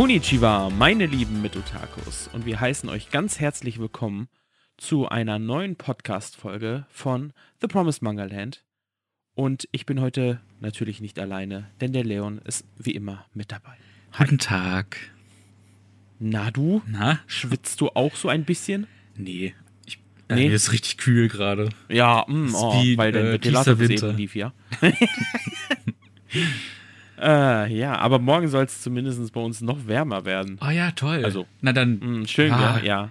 Konnichiwa, meine lieben Mitotakus, und wir heißen euch ganz herzlich willkommen zu einer neuen Podcast-Folge von The Promised Manga Land. Und ich bin heute natürlich nicht alleine, denn der Leon ist wie immer mit dabei. Guten Tag. Na du? Na? Schwitzt du auch so ein bisschen? Nee. Ich, äh, Nee? Mir ist richtig kühl gerade. Ja, mm, Ist oh, wie, weil äh, Ventilator tiefster bis eben lief, ja. äh, ja, aber morgen soll es zumindest bei uns noch wärmer werden. Oh ja, toll. Also, Na dann, Mm, schön, Ah. ja, ja.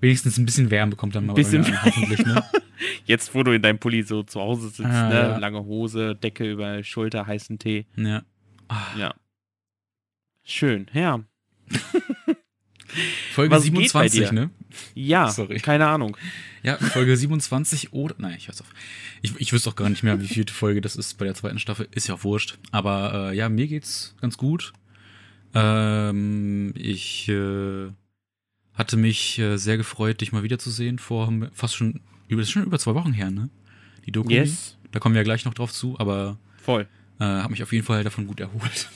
wenigstens ein bisschen Wärme kommt dann mal bei Bisschen- mir an, hoffentlich, ne? Jetzt, wo du in deinem Pulli so zu Hause sitzt, Ah, ne? ja. Lange Hose, Decke über Schulter, heißen Tee. Ja. Ah, Ja. Schön, ja. Folge Was geht bei 27, dir? ne? Ja, Sorry. keine Ahnung. Ja, Folge 27 oder. Nein, ich weiß auf. Ich, ich wüsste auch gar nicht mehr, wie viele Folge das ist bei der zweiten Staffel. Ist ja auch wurscht. Aber äh, ja, mir geht's ganz gut. Ähm, ich äh, hatte mich äh, sehr gefreut, dich mal wiederzusehen. Vor fast schon über, das ist schon über zwei Wochen her, ne? Die Doku. Yes, Da kommen wir ja gleich noch drauf zu, aber voll. äh, habe mich auf jeden Fall davon gut erholt.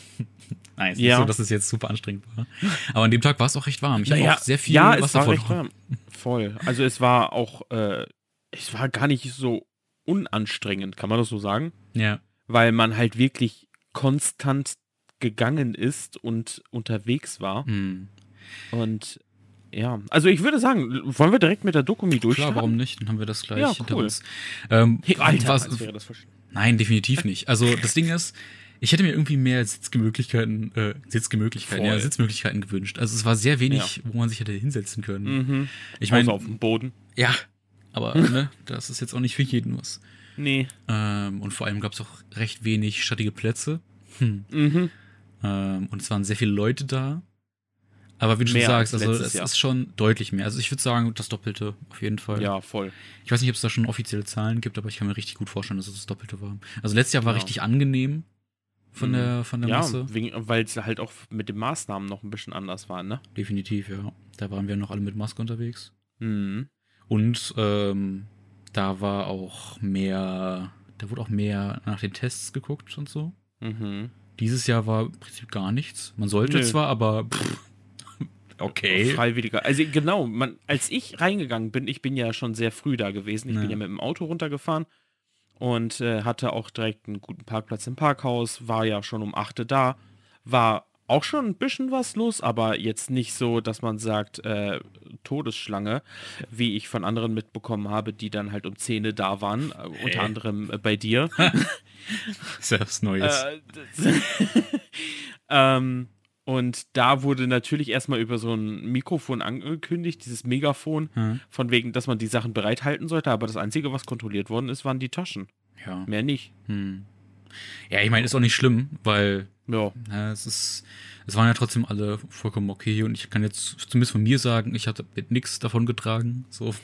Nein, es ist Ja. nicht so, dass es jetzt super anstrengend war. Aber an dem Tag war es auch recht warm. Ich habe Naja, auch sehr viel ja, es Wasser war recht warm. Voll. Also es war auch, äh, es war gar nicht so unanstrengend, kann man das so sagen? Ja. Weil man halt wirklich konstant gegangen ist und unterwegs war. Hm. Und ja, also ich würde sagen, wollen wir direkt mit der Dokumi durchstarten? Klar, warum nicht? Dann haben wir das gleich Ja, hinter cool. uns. Ähm, Hey, Alter, was, wäre das nein, definitiv nicht. Also das Ding ist, ich hätte mir irgendwie mehr Sitzgemöglichkeiten, äh, Sitzgemöglichkeiten, Voll. ja, Sitzmöglichkeiten gewünscht. Also es war sehr wenig, wo man sich hätte hinsetzen können. Mhm. Ich meine, auf dem Boden. ja, aber ne, das ist jetzt auch nicht für jeden was. Nee. Ähm, und vor allem gab es auch recht wenig schattige Plätze. Hm. Mhm. Ähm, und es waren sehr viele Leute da. Aber wie du schon Mehr sagst, als also es Jahr. ist schon deutlich mehr. Also ich würde sagen, das Doppelte auf jeden Fall. Ja, voll. Ich weiß nicht, ob es da schon offizielle Zahlen gibt, aber ich kann mir richtig gut vorstellen, dass es das Doppelte war. Also letztes Jahr war Ja. richtig angenehm von Mhm. der, von der Ja, Masse. weil es halt auch mit den Maßnahmen noch ein bisschen anders war, ne? Definitiv, ja. Da waren wir noch alle mit Maske unterwegs. Mhm. Und ähm, da war auch mehr, da wurde auch mehr nach den Tests geguckt und so. Mhm. Dieses Jahr war im Prinzip gar nichts. Man sollte Nö. zwar, aber pff, okay. Freiwilliger. Also genau, man, als ich reingegangen bin, ich bin ja schon sehr früh da gewesen. Ich Ja. bin ja mit dem Auto runtergefahren und äh, hatte auch direkt einen guten Parkplatz im Parkhaus, war ja schon um 8 Uhr da, war auch schon ein bisschen was los, aber jetzt nicht so, dass man sagt, äh, Todesschlange, wie ich von anderen mitbekommen habe, die dann halt um 10 Uhr da waren, äh, unter anderem äh, bei dir. was Neues. Äh, ähm, und da wurde natürlich erstmal über so ein Mikrofon angekündigt, dieses Megafon, Hm. von wegen, dass man die Sachen bereithalten sollte, aber das Einzige, was kontrolliert worden ist, waren die Taschen. ja. Mehr nicht. Hm. Ja, ich meine, ist auch nicht schlimm, weil Ja. Ja, es ist, es waren ja trotzdem alle vollkommen okay und ich kann jetzt zumindest von mir sagen, ich hatte mit nichts davon getragen. So,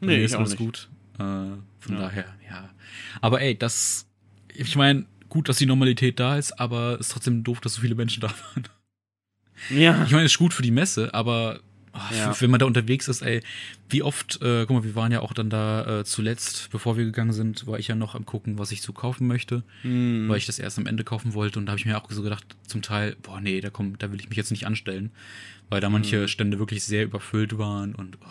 Nee, ist auch alles nicht. gut. Äh, von Ja. daher, ja. Aber ey, das, ich meine, gut, dass die Normalität da ist, aber es ist trotzdem doof, dass so viele Menschen da waren. Ja. Ich meine, es ist gut für die Messe, aber ah, Ja. wenn man da unterwegs ist, ey, wie oft, äh, guck mal, wir waren ja auch dann da äh, zuletzt, bevor wir gegangen sind, war ich ja noch am gucken, was ich so kaufen möchte Hm. weil ich das erst am Ende kaufen wollte und da habe ich mir auch so gedacht, zum Teil, boah, nee, da komm, da will ich mich jetzt nicht anstellen, weil da manche Mhm. Stände wirklich sehr überfüllt waren und oh.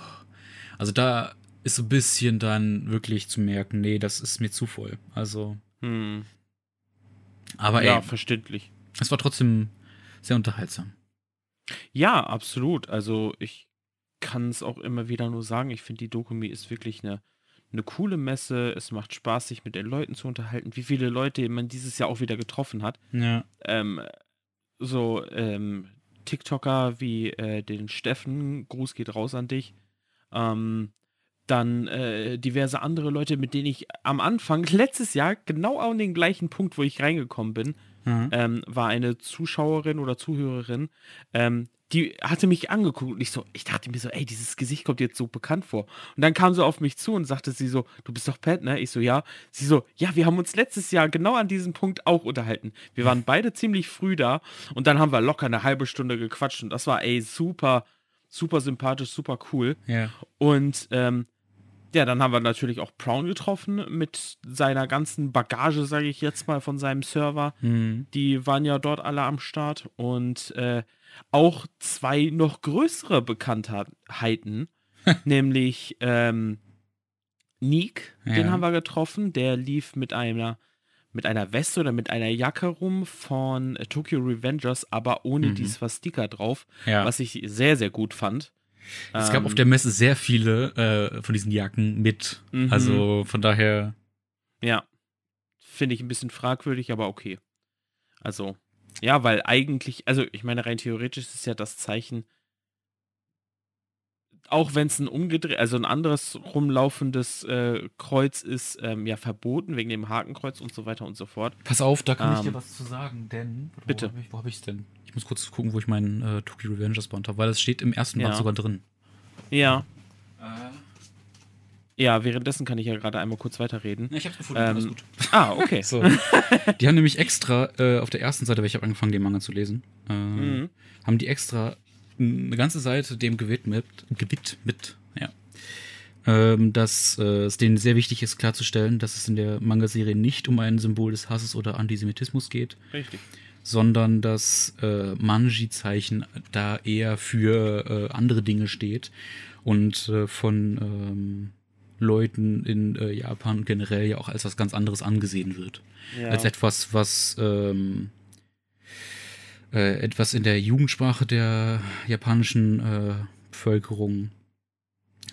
also da ist so ein bisschen dann wirklich zu merken, nee, das ist mir zu voll. Also, Hm. aber ja, ey, verständlich. es war trotzdem sehr unterhaltsam. Ja, absolut. Also ich kann es auch immer wieder nur sagen, ich finde die Dokumi ist wirklich eine, eine coole Messe. Es macht Spaß, sich mit den Leuten zu unterhalten. Wie viele Leute man dieses Jahr auch wieder getroffen hat. Ja. ähm, so ähm, TikToker wie äh, den Steffen, Gruß geht raus an dich. Ähm, dann äh, diverse andere Leute, mit denen ich am Anfang letztes Jahr genau an den gleichen Punkt, wo ich reingekommen bin, Mhm. ähm, war eine Zuschauerin oder Zuhörerin, ähm, die hatte mich angeguckt und ich so, ich dachte mir so, ey, dieses Gesicht kommt jetzt so bekannt vor. Und dann kam sie auf mich zu und sagte sie so, du bist doch Pat, ne? Ich so, ja. Sie so, ja, wir haben uns letztes Jahr genau an diesem Punkt auch unterhalten. Wir waren beide ziemlich früh da und dann haben wir locker eine halbe Stunde gequatscht und das war, ey, super, super sympathisch, super cool. Ja. Und ähm, ja, dann haben wir natürlich auch Brown getroffen mit seiner ganzen Bagage, sage ich jetzt mal, von seinem Server. Mhm. Die waren ja dort alle am Start und äh, auch zwei noch größere Bekanntheiten, nämlich ähm, Neek, ja. den haben wir getroffen, der lief mit einer mit einer Weste oder mit einer Jacke rum von Tokyo Revengers, aber ohne mhm. die Swastika drauf, ja. was ich sehr, sehr gut fand. Es ähm, gab auf der Messe sehr viele äh, von diesen Jacken mit. Mhm. Also von daher. Ja. Finde ich ein bisschen fragwürdig, aber okay. Also, ja, weil eigentlich, also ich meine, rein theoretisch ist ja das Zeichen auch wenn es ein umgedreht, also ein anderes rumlaufendes äh, Kreuz ist, ähm, ja verboten wegen dem Hakenkreuz und so weiter und so fort. Pass auf, da kann ähm, ich dir ähm, was zu sagen, denn bitte. Wo habe ich es denn? Ich muss kurz gucken, wo ich meinen äh, Tokyo Revengers Band habe, weil das steht im ersten ja. Band sogar drin. Ja. Äh. Ja, währenddessen kann ich ja gerade einmal kurz weiterreden. Ja, ich hab's gefunden, ähm, alles gut. Ah, okay. so. Die haben nämlich extra äh, auf der ersten Seite, weil ich habe angefangen, den Manga zu lesen, äh, mhm. haben die extra eine ganze Seite dem gewidmet, gewidmet ja. Ähm, dass äh, es denen sehr wichtig ist, klarzustellen, dass es in der Manga-Serie nicht um ein Symbol des Hasses oder Antisemitismus geht. Richtig. Sondern das äh, Manji-Zeichen da eher für äh, andere Dinge steht und äh, von ähm, Leuten in äh, Japan generell ja auch als was ganz anderes angesehen wird. Ja. Als etwas, was ähm, äh, etwas in der Jugendsprache der japanischen äh, Bevölkerung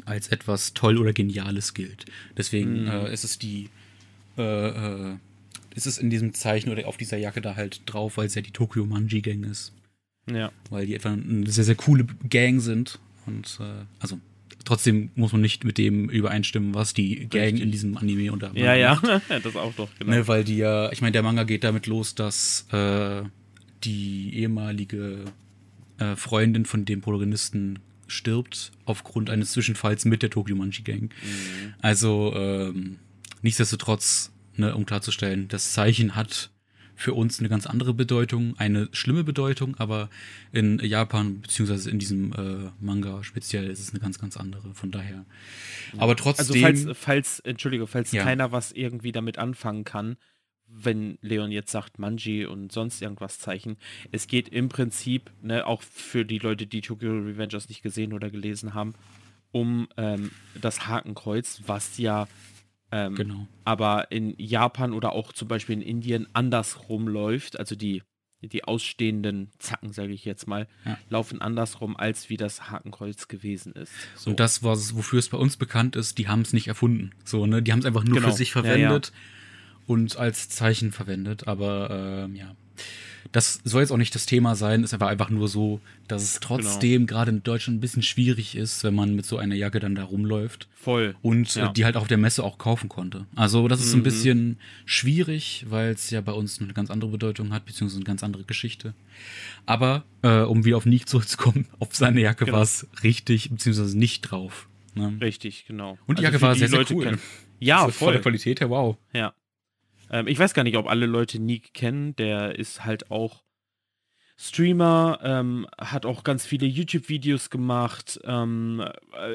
als etwas toll oder geniales gilt. Deswegen mhm. äh, ist es die äh, äh, ist es in diesem Zeichen oder auf dieser Jacke da halt drauf, weil es ja die Tokyo Manji Gang ist. Ja. Weil die etwa eine sehr, sehr coole Gang sind. Und äh, also trotzdem muss man nicht mit dem übereinstimmen, was die Gang Richtig. in diesem Anime unter Ja, ja, das auch doch, genau. Ne, weil die ja, ich meine, der Manga geht damit los, dass äh, die ehemalige äh, Freundin von dem Protagonisten stirbt aufgrund eines Zwischenfalls mit der Tokyo Manji Gang. Mhm. Also ähm, nichtsdestotrotz, ne, um klarzustellen, das Zeichen hat für uns eine ganz andere Bedeutung, eine schlimme Bedeutung, aber in Japan beziehungsweise in diesem äh, Manga speziell ist es eine ganz, ganz andere. Von daher. Aber trotzdem. Also falls, falls Entschuldige, falls ja. keiner was irgendwie damit anfangen kann, wenn Leon jetzt sagt Manji und sonst irgendwas Zeichen. Es geht im Prinzip, ne, auch für die Leute, die Tokyo Revengers nicht gesehen oder gelesen haben, um ähm, das Hakenkreuz, was ja ähm, genau. aber in Japan oder auch zum Beispiel in Indien andersrum läuft. Also die, die ausstehenden Zacken, sage ich jetzt mal, ja. laufen andersrum, als wie das Hakenkreuz gewesen ist. So. Und das, was, wofür es bei uns bekannt ist, die haben es nicht erfunden. So, ne? Die haben es einfach nur genau. für sich verwendet. Ja, ja und als Zeichen verwendet. Aber ähm, ja, das soll jetzt auch nicht das Thema sein. Es war einfach nur so, dass es trotzdem genau. gerade in Deutschland ein bisschen schwierig ist, wenn man mit so einer Jacke dann da rumläuft. Voll. Und äh, ja. die halt auf der Messe auch kaufen konnte. Also das ist mhm. ein bisschen schwierig, weil es ja bei uns eine ganz andere Bedeutung hat, beziehungsweise eine ganz andere Geschichte. Aber äh, um wieder auf Nick zurückzukommen, auf seine Jacke genau. war es richtig, beziehungsweise nicht drauf. Ne? Richtig, genau. Und die also Jacke war sehr, sehr Leute cool. Ja, also voll. Von der Qualität her, wow. Ja. Ähm, ich weiß gar nicht, ob alle Leute Nick kennen. Der ist halt auch Streamer, ähm, hat auch ganz viele YouTube-Videos gemacht, ähm,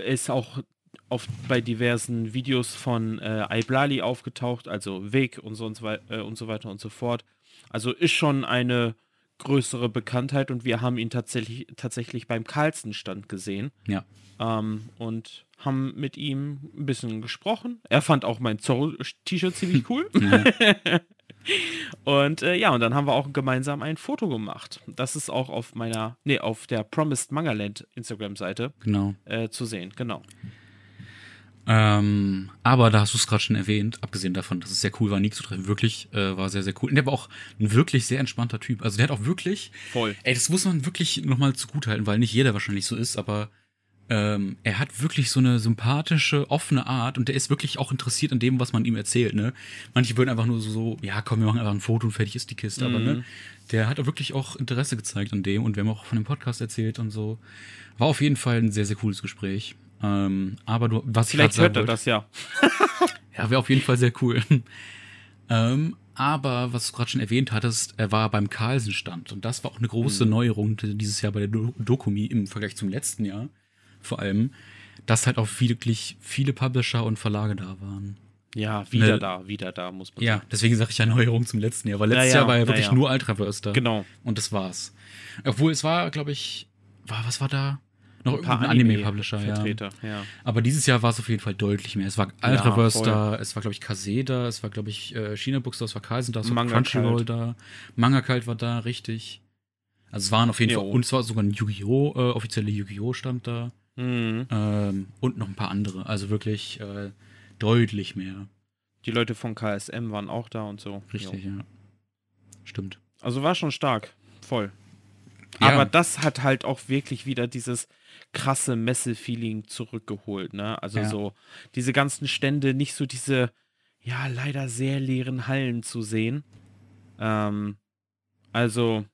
ist auch auf, bei diversen Videos von äh, Iblali aufgetaucht, also Weg und, so, äh, und so weiter und so fort. Also ist schon eine größere Bekanntheit und wir haben ihn tatsächlich, tatsächlich beim Carlsen-Stand gesehen. Ja. Ähm, und haben mit ihm ein bisschen gesprochen. Er fand auch mein Zorro-T-Shirt ziemlich cool. und äh, ja, und dann haben wir auch gemeinsam ein Foto gemacht. Das ist auch auf meiner, nee, auf der Promised Mangaland Instagram-Seite genau. äh, zu sehen, genau. Ähm, aber da hast du es gerade schon erwähnt, abgesehen davon, dass es sehr cool war, Nick zu treffen, wirklich, äh, war sehr, sehr cool. Und der war auch ein wirklich sehr entspannter Typ. Also der hat auch wirklich. Voll. Ey, das muss man wirklich nochmal zugutehalten, weil nicht jeder wahrscheinlich so ist, aber ähm, er hat wirklich so eine sympathische, offene Art und der ist wirklich auch interessiert an dem, was man ihm erzählt, ne? Manche würden einfach nur so, ja, komm, wir machen einfach ein Foto und fertig ist die Kiste, mhm. aber ne? Der hat auch wirklich auch Interesse gezeigt an dem und wir haben auch von dem Podcast erzählt und so. War auf jeden Fall ein sehr, sehr cooles Gespräch. Ähm, aber du, was Vielleicht ich hört er das ja. ja, wäre auf jeden Fall sehr cool. ähm, aber was du gerade schon erwähnt hattest, er war beim Carlsen-Stand und das war auch eine große mhm. Neuerung dieses Jahr bei der Dokumi im Vergleich zum letzten Jahr vor allem, dass halt auch wirklich viele Publisher und Verlage da waren. Ja, wieder Ne- da, wieder da, muss man Ja, sagen. deswegen sage ich ja Neuerung zum letzten Jahr, weil letztes Ja, ja, Jahr war ja ja, wirklich ja. nur Ultraverse da. Genau. Und das war's. Obwohl es war, glaube ich, war, was war da? Noch Ein paar Anime-Publisher, ja. Vertreter, ja. Aber dieses Jahr war es auf jeden Fall deutlich mehr. Es war Ultraverse voll. da, es war, glaube ich, Kase da, es war, glaube ich, äh, China Books da, es war Kaisen da, es war Crunchyroll da, Manga Kalt war da, richtig. Also es waren auf jeden Jo. Fall, und es war sogar ein Yu-Gi-Oh!, äh, offizielle Yu-Gi-Oh! stand da. Mhm. Ähm, und noch ein paar andere. Also wirklich äh, deutlich mehr. Die Leute von KSM waren auch da und so. Richtig, Jo. ja. Stimmt. Also war schon stark. Voll. Ja. Aber das hat halt auch wirklich wieder dieses krasse Messe-Feeling zurückgeholt, ne? Also Ja. so diese ganzen Stände, nicht so diese, ja, leider sehr leeren Hallen zu sehen. Ähm, also,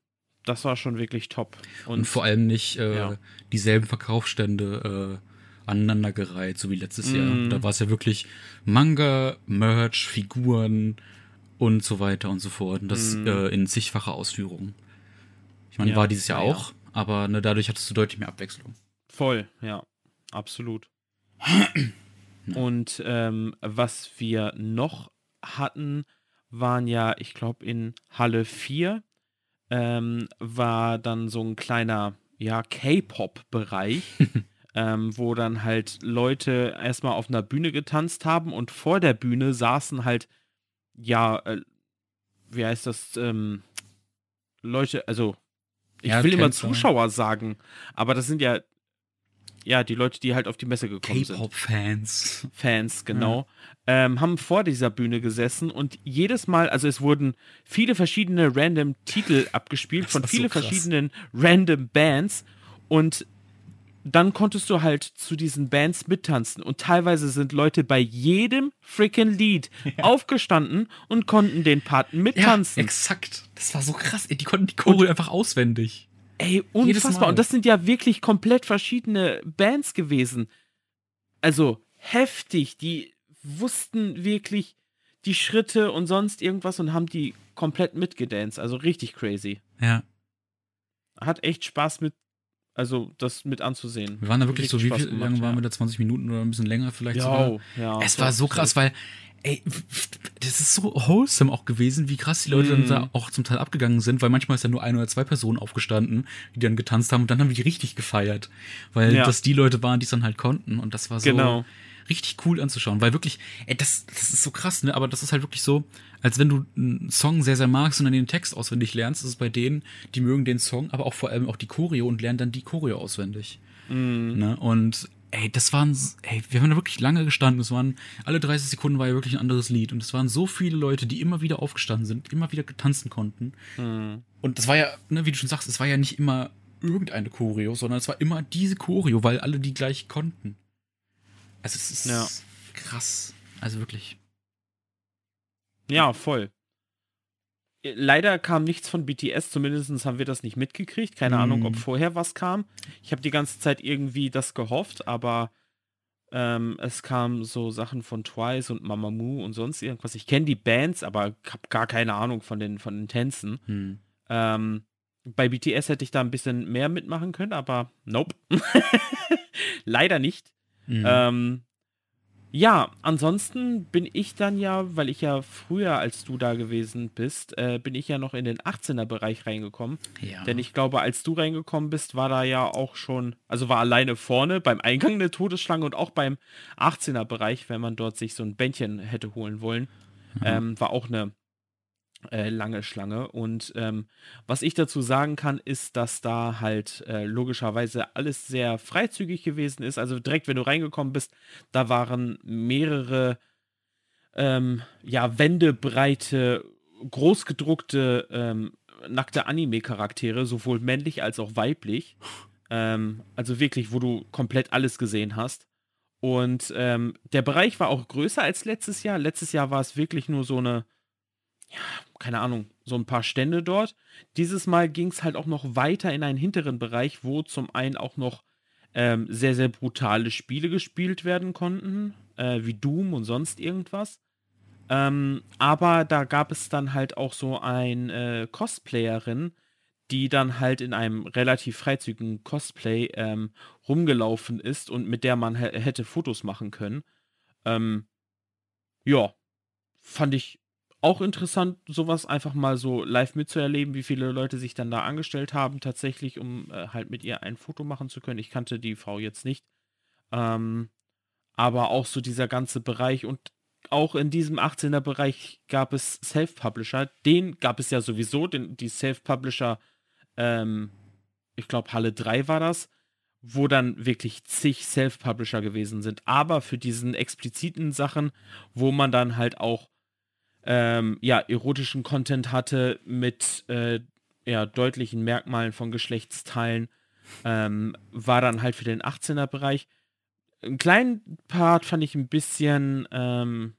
das war schon wirklich top. Und, vor allem nicht äh, ja. dieselben Verkaufsstände äh, aneinandergereiht, so wie letztes Mhm. Jahr. Da war es ja wirklich Manga, Merch, Figuren und so weiter und so fort. Und das Mhm. äh, in zigfacher Ausführung. Ich meine, Ja, war dieses Jahr ja, ja. auch, aber ne, dadurch hattest du deutlich mehr Abwechslung. Voll, ja, absolut. Und ähm, was wir noch hatten, waren ja, ich glaube, in Halle 4 ähm, war dann so ein kleiner, ja, K-Pop-Bereich, ähm, wo dann halt Leute erstmal auf einer Bühne getanzt haben und vor der Bühne saßen halt, ja, äh, wie heißt das, ähm, Leute, also ich Ja, will immer. Zuschauer sagen, aber das sind ja, ja, die Leute, die halt auf die Messe gekommen sind. K-Pop-Fans. Fans, genau, ähm, haben vor dieser Bühne gesessen und jedes Mal, also es wurden viele verschiedene random Titel abgespielt von war so verschiedenen random Bands und dann konntest du halt zu diesen Bands mittanzen und teilweise sind Leute bei jedem freaking Lied aufgestanden und konnten den Part Ja, mittanzen. exakt. Das war so krass. Die konnten die Choreo einfach auswendig. Ey, unfassbar. Und das sind ja wirklich komplett verschiedene Bands gewesen. Also heftig. Die wussten wirklich die Schritte und sonst irgendwas und haben die komplett mitgedanced. Also richtig crazy. Ja. Hat echt Spaß mit, also das mit anzusehen. Wir waren da wirklich so, wie Spaß viel, gemacht, lange waren ja. wir da? 20 Minuten oder ein bisschen länger vielleicht sogar? Ja, ja. Es war so krass, weil, ey, das ist so wholesome auch gewesen, wie krass die Leute Mhm. dann da auch zum Teil abgegangen sind, weil manchmal ist ja nur ein oder zwei Personen aufgestanden, die dann getanzt haben und dann haben die richtig gefeiert, weil Ja. das die Leute waren, die es dann halt konnten und das war so Genau. Richtig cool anzuschauen, weil wirklich, ey, das, das ist so krass, ne, aber das ist halt wirklich so, als wenn du einen Song sehr, sehr magst und dann den Text auswendig lernst, ist es bei denen, die mögen den Song, aber auch vor allem auch die Choreo und lernen dann die Choreo auswendig. Mhm. Ne? Und ey, das waren, ey, wir haben da wirklich lange gestanden. Es waren, alle 30 Sekunden war ja wirklich ein anderes Lied. Und es waren so viele Leute, die immer wieder aufgestanden sind, immer wieder tanzen konnten. Mhm. Und das war ja, ne, wie du schon sagst, es war ja nicht immer irgendeine Choreo, sondern es war immer diese Choreo, weil alle die gleich konnten. Also es ist Ja. krass. Also wirklich. Ja, voll. Leider kam nichts von BTS, zumindest haben wir das nicht mitgekriegt. Keine Mhm. Ahnung, ob vorher was kam. Ich habe die ganze Zeit irgendwie das gehofft, aber ähm, es kamen so Sachen von Twice und Mamamoo und sonst irgendwas. Ich kenne die Bands, aber habe gar keine Ahnung von den, von den Tänzen. Hm. Ähm, bei BTS hätte ich da ein bisschen mehr mitmachen können, aber nope. Leider nicht. Mhm. Ähm, ja, ansonsten bin ich dann ja, weil ich ja früher als du da gewesen bist, äh, bin ich ja noch in den 18er-Bereich reingekommen. ja. Denn ich glaube, als du reingekommen bist, war da ja auch schon, also war alleine vorne beim Eingang eine Todesschlange und auch beim 18er-Bereich, wenn man dort sich so ein Bändchen hätte holen wollen, Mhm. ähm, war auch eine äh, lange Schlange. Und ähm, was ich dazu sagen kann, ist, dass da halt äh, logischerweise alles sehr freizügig gewesen ist. Also direkt, wenn du reingekommen bist, da waren mehrere ähm, ja, wendebreite, großgedruckte, ähm, nackte Anime-Charaktere, sowohl männlich als auch weiblich. Ähm, also wirklich, wo du komplett alles gesehen hast. Und ähm, der Bereich war auch größer als letztes Jahr. Letztes Jahr war es wirklich nur so eine, ja, keine Ahnung, so ein paar Stände dort. Dieses Mal ging es halt auch noch weiter in einen hinteren Bereich, wo zum einen auch noch ähm, sehr, sehr brutale Spiele gespielt werden konnten, äh, wie Doom und sonst irgendwas. Ähm, aber da gab es dann halt auch so ein äh, Cosplayerin, die dann halt in einem relativ freizügigen Cosplay ähm, rumgelaufen ist und mit der man hä- hätte Fotos machen können. Ähm, ja, fand ich auch interessant, sowas einfach mal so live mitzuerleben, wie viele Leute sich dann da angestellt haben, tatsächlich, um äh, halt mit ihr ein Foto machen zu können. Ich kannte die Frau jetzt nicht. Ähm, aber auch so dieser ganze Bereich und auch in diesem 18er Bereich gab es Self-Publisher. Den gab es ja sowieso, den, die Self-Publisher, ähm, ich glaube Halle 3 war das, wo dann wirklich zig Self-Publisher gewesen sind. Aber für diesen expliziten Sachen, wo man dann halt auch ähm, ja, erotischen Content hatte mit äh, ja, deutlichen Merkmalen von Geschlechtsteilen, ähm, war dann halt für den 18er-Bereich. Einen kleinen Part fand ich ein bisschen ähm,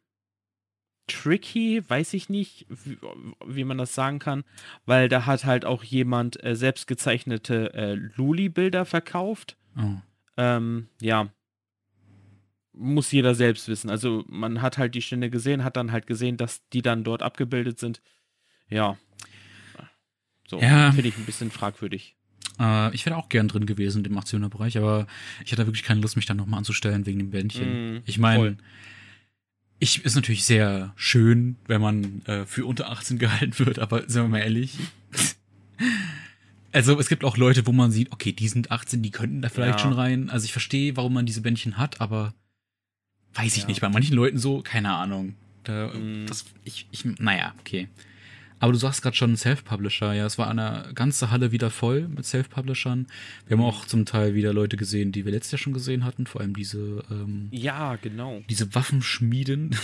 tricky, weiß ich nicht, wie, wie, man das sagen kann, weil da hat halt auch jemand äh, selbstgezeichnete äh, Luli-Bilder verkauft. Oh. Ähm, ja, muss jeder selbst wissen. Also man hat halt die Stände gesehen, hat dann halt gesehen, dass die dann dort abgebildet sind. Ja. So, ja. finde ich ein bisschen fragwürdig. Äh, ich wäre auch gern drin gewesen im 18er Bereich, aber ich hatte wirklich keine Lust, mich dann nochmal anzustellen wegen dem Bändchen. Mm, ich meine, ich ist natürlich sehr schön, wenn man äh, für unter 18 gehalten wird, aber sind wir mal ehrlich. also es gibt auch Leute, wo man sieht, okay, die sind 18, die könnten da vielleicht ja. schon rein. Also ich verstehe, warum man diese Bändchen hat, aber weiß ich ja. nicht. Bei manchen Leuten so, keine Ahnung. Da, mm. das, ich, ich, naja, okay. Aber du sagst gerade schon Self-Publisher, ja, es war eine ganze Halle wieder voll mit Self-Publishern. Wir haben auch zum Teil wieder Leute gesehen, die wir letztes Jahr schon gesehen hatten, vor allem diese ähm, Ja, genau. Diese Waffenschmieden.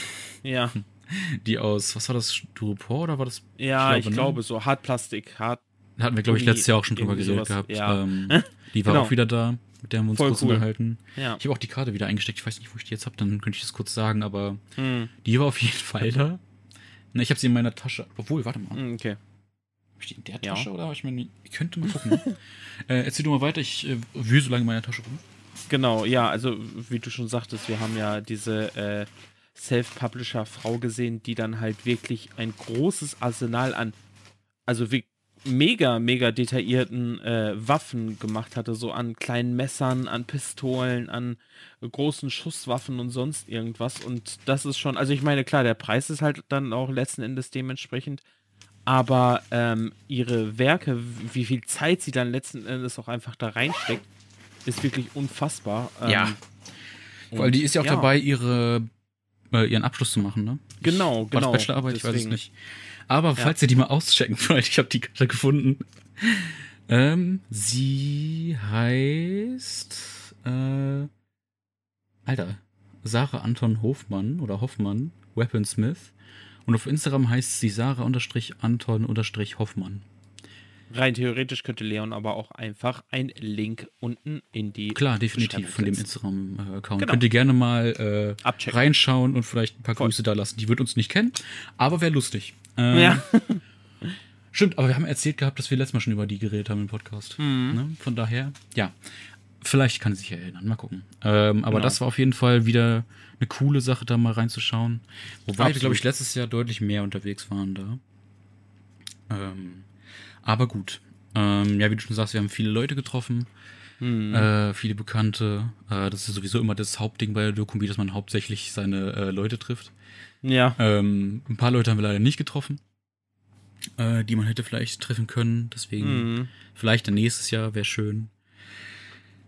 Ja. Die aus, was war das, Styropor oder war das? Ja, ich glaube, ich glaube so Hartplastik, Hart. Hatten wir, glaube ich, letztes Jahr auch schon drüber geredet gehabt. Ja. Ähm, die war genau. auch wieder da, mit der haben wir uns Voll kurz cool. unterhalten. Ja. Ich habe auch die Karte wieder eingesteckt. Ich weiß nicht, wo ich die jetzt habe, dann könnte ich das kurz sagen, aber hm. die war auf jeden Fall da. Ne, ich habe sie in meiner Tasche. Obwohl, warte mal. Hm, okay. Hab ich die in der Tasche ja. oder habe ich mir Ich könnte mal gucken. äh, erzähl du mal weiter, ich äh, wühle so lange in meiner Tasche rum. Genau, ja, also wie du schon sagtest, wir haben ja diese äh, Self-Publisher-Frau gesehen, die dann halt wirklich ein großes Arsenal an, also wie mega, mega detaillierten äh, Waffen gemacht hatte, so an kleinen Messern, an Pistolen, an großen Schusswaffen und sonst irgendwas. Und das ist schon, also ich meine, klar, der Preis ist halt dann auch letzten Endes dementsprechend, aber ähm, ihre Werke, wie viel Zeit sie dann letzten Endes auch einfach da reinsteckt, ist wirklich unfassbar. Ähm, ja. Weil die ist ja auch ja. dabei, ihre, äh, ihren Abschluss zu machen, ne? Genau, genau. Bachelorarbeit, ich weiß es nicht. Aber ja. falls ihr die mal auschecken wollt, ich habe die Karte gefunden. Ähm, sie heißt äh, Alter, Sarah Anton Hofmann oder Hoffmann, Weaponsmith. Und auf Instagram heißt sie Sarah-Anton-Hoffmann. Rein theoretisch könnte Leon aber auch einfach einen Link unten in die. Klar, definitiv von dem Instagram-Account. Genau. Könnt ihr gerne mal äh, reinschauen und vielleicht ein paar Voll. Grüße da lassen. Die wird uns nicht kennen, aber wäre lustig. Ähm, ja. Stimmt, aber wir haben erzählt gehabt, dass wir letztes Mal schon über die geredet haben im Podcast. Mhm. Ne? Von daher, ja. Vielleicht kann sie sich erinnern, mal gucken. Ähm, aber genau. das war auf jeden Fall wieder eine coole Sache, da mal reinzuschauen. Wobei Absolut. wir, glaube ich, letztes Jahr deutlich mehr unterwegs waren da. Ähm, aber gut. Ähm, ja, wie du schon sagst, wir haben viele Leute getroffen. Mhm. Äh, viele Bekannte. Äh, das ist sowieso immer das Hauptding bei der Dokumi, dass man hauptsächlich seine äh, Leute trifft. Ja. Ähm, ein paar Leute haben wir leider nicht getroffen, äh, die man hätte vielleicht treffen können. Deswegen mhm. vielleicht dann nächstes Jahr wäre schön.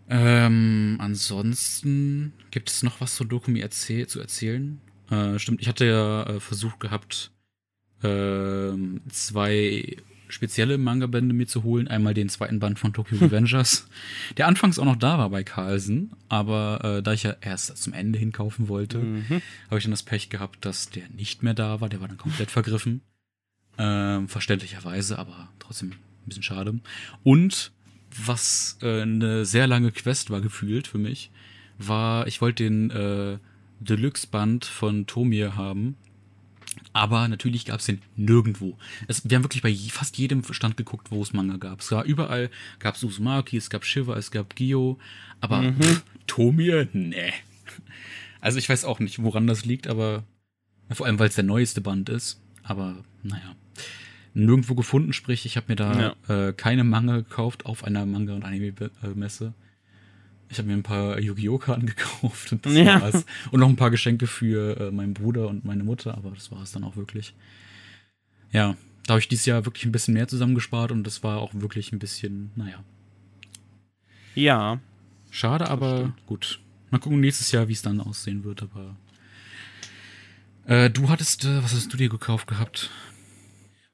Ähm, ansonsten gibt es noch was zu Dokumi erzähl zu erzählen. Äh, stimmt, ich hatte ja äh, versucht gehabt, äh, zwei spezielle Manga-Bände mir zu holen. Einmal den zweiten Band von Tokyo Revengers, der anfangs auch noch da war bei Carlsen, aber äh, da ich ja erst zum Ende hinkaufen wollte, mhm. habe ich dann das Pech gehabt, dass der nicht mehr da war. Der war dann komplett vergriffen. Ähm, verständlicherweise, aber trotzdem ein bisschen schade. Und was äh, eine sehr lange Quest war gefühlt für mich, war, ich wollte den äh, Deluxe-Band von Tomir haben aber natürlich gab es den nirgendwo. Es, wir haben wirklich bei fast jedem Stand geguckt, wo es Manga gab. Es war überall, gab es Uzumaki, es gab Shiva, es gab Gio, aber mhm. pff, Tomir, nee. Also ich weiß auch nicht, woran das liegt, aber vor allem, weil es der neueste Band ist. Aber naja, nirgendwo gefunden, sprich, ich habe mir da ja. äh, keine Manga gekauft auf einer Manga- und Anime-Messe. Ich habe mir ein paar Yu-Gi-Oh! Karten gekauft und das Ja. war's. Und noch ein paar Geschenke für äh, meinen Bruder und meine Mutter, aber das war es dann auch wirklich. Ja, da habe ich dieses Jahr wirklich ein bisschen mehr zusammengespart und das war auch wirklich ein bisschen, naja, Ja. schade, aber gut. Mal gucken nächstes Jahr, wie es dann aussehen wird, aber. Äh, du hattest, äh, was hast du dir gekauft gehabt?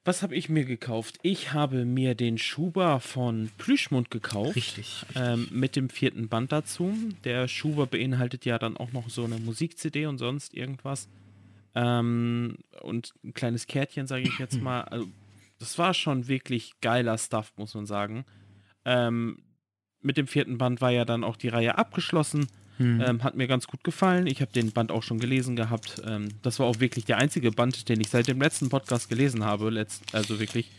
Was habe ich mir gekauft? Ich habe mir den Schuber von Plüschmund gekauft. Richtig. Ähm, mit dem vierten Band dazu. Der Schuber beinhaltet ja dann auch noch so eine Musik-CD und sonst irgendwas. Ähm, und ein kleines Kärtchen, sage ich jetzt mal. Also, das war schon wirklich geiler Stuff, muss man sagen. Ähm, mit dem vierten Band war ja dann auch die Reihe abgeschlossen. Hm. Ähm, hat mir ganz gut gefallen. Ich habe den Band auch schon gelesen gehabt. Ähm, das war auch wirklich der einzige Band, den ich seit dem letzten Podcast gelesen habe. Letzt, also wirklich.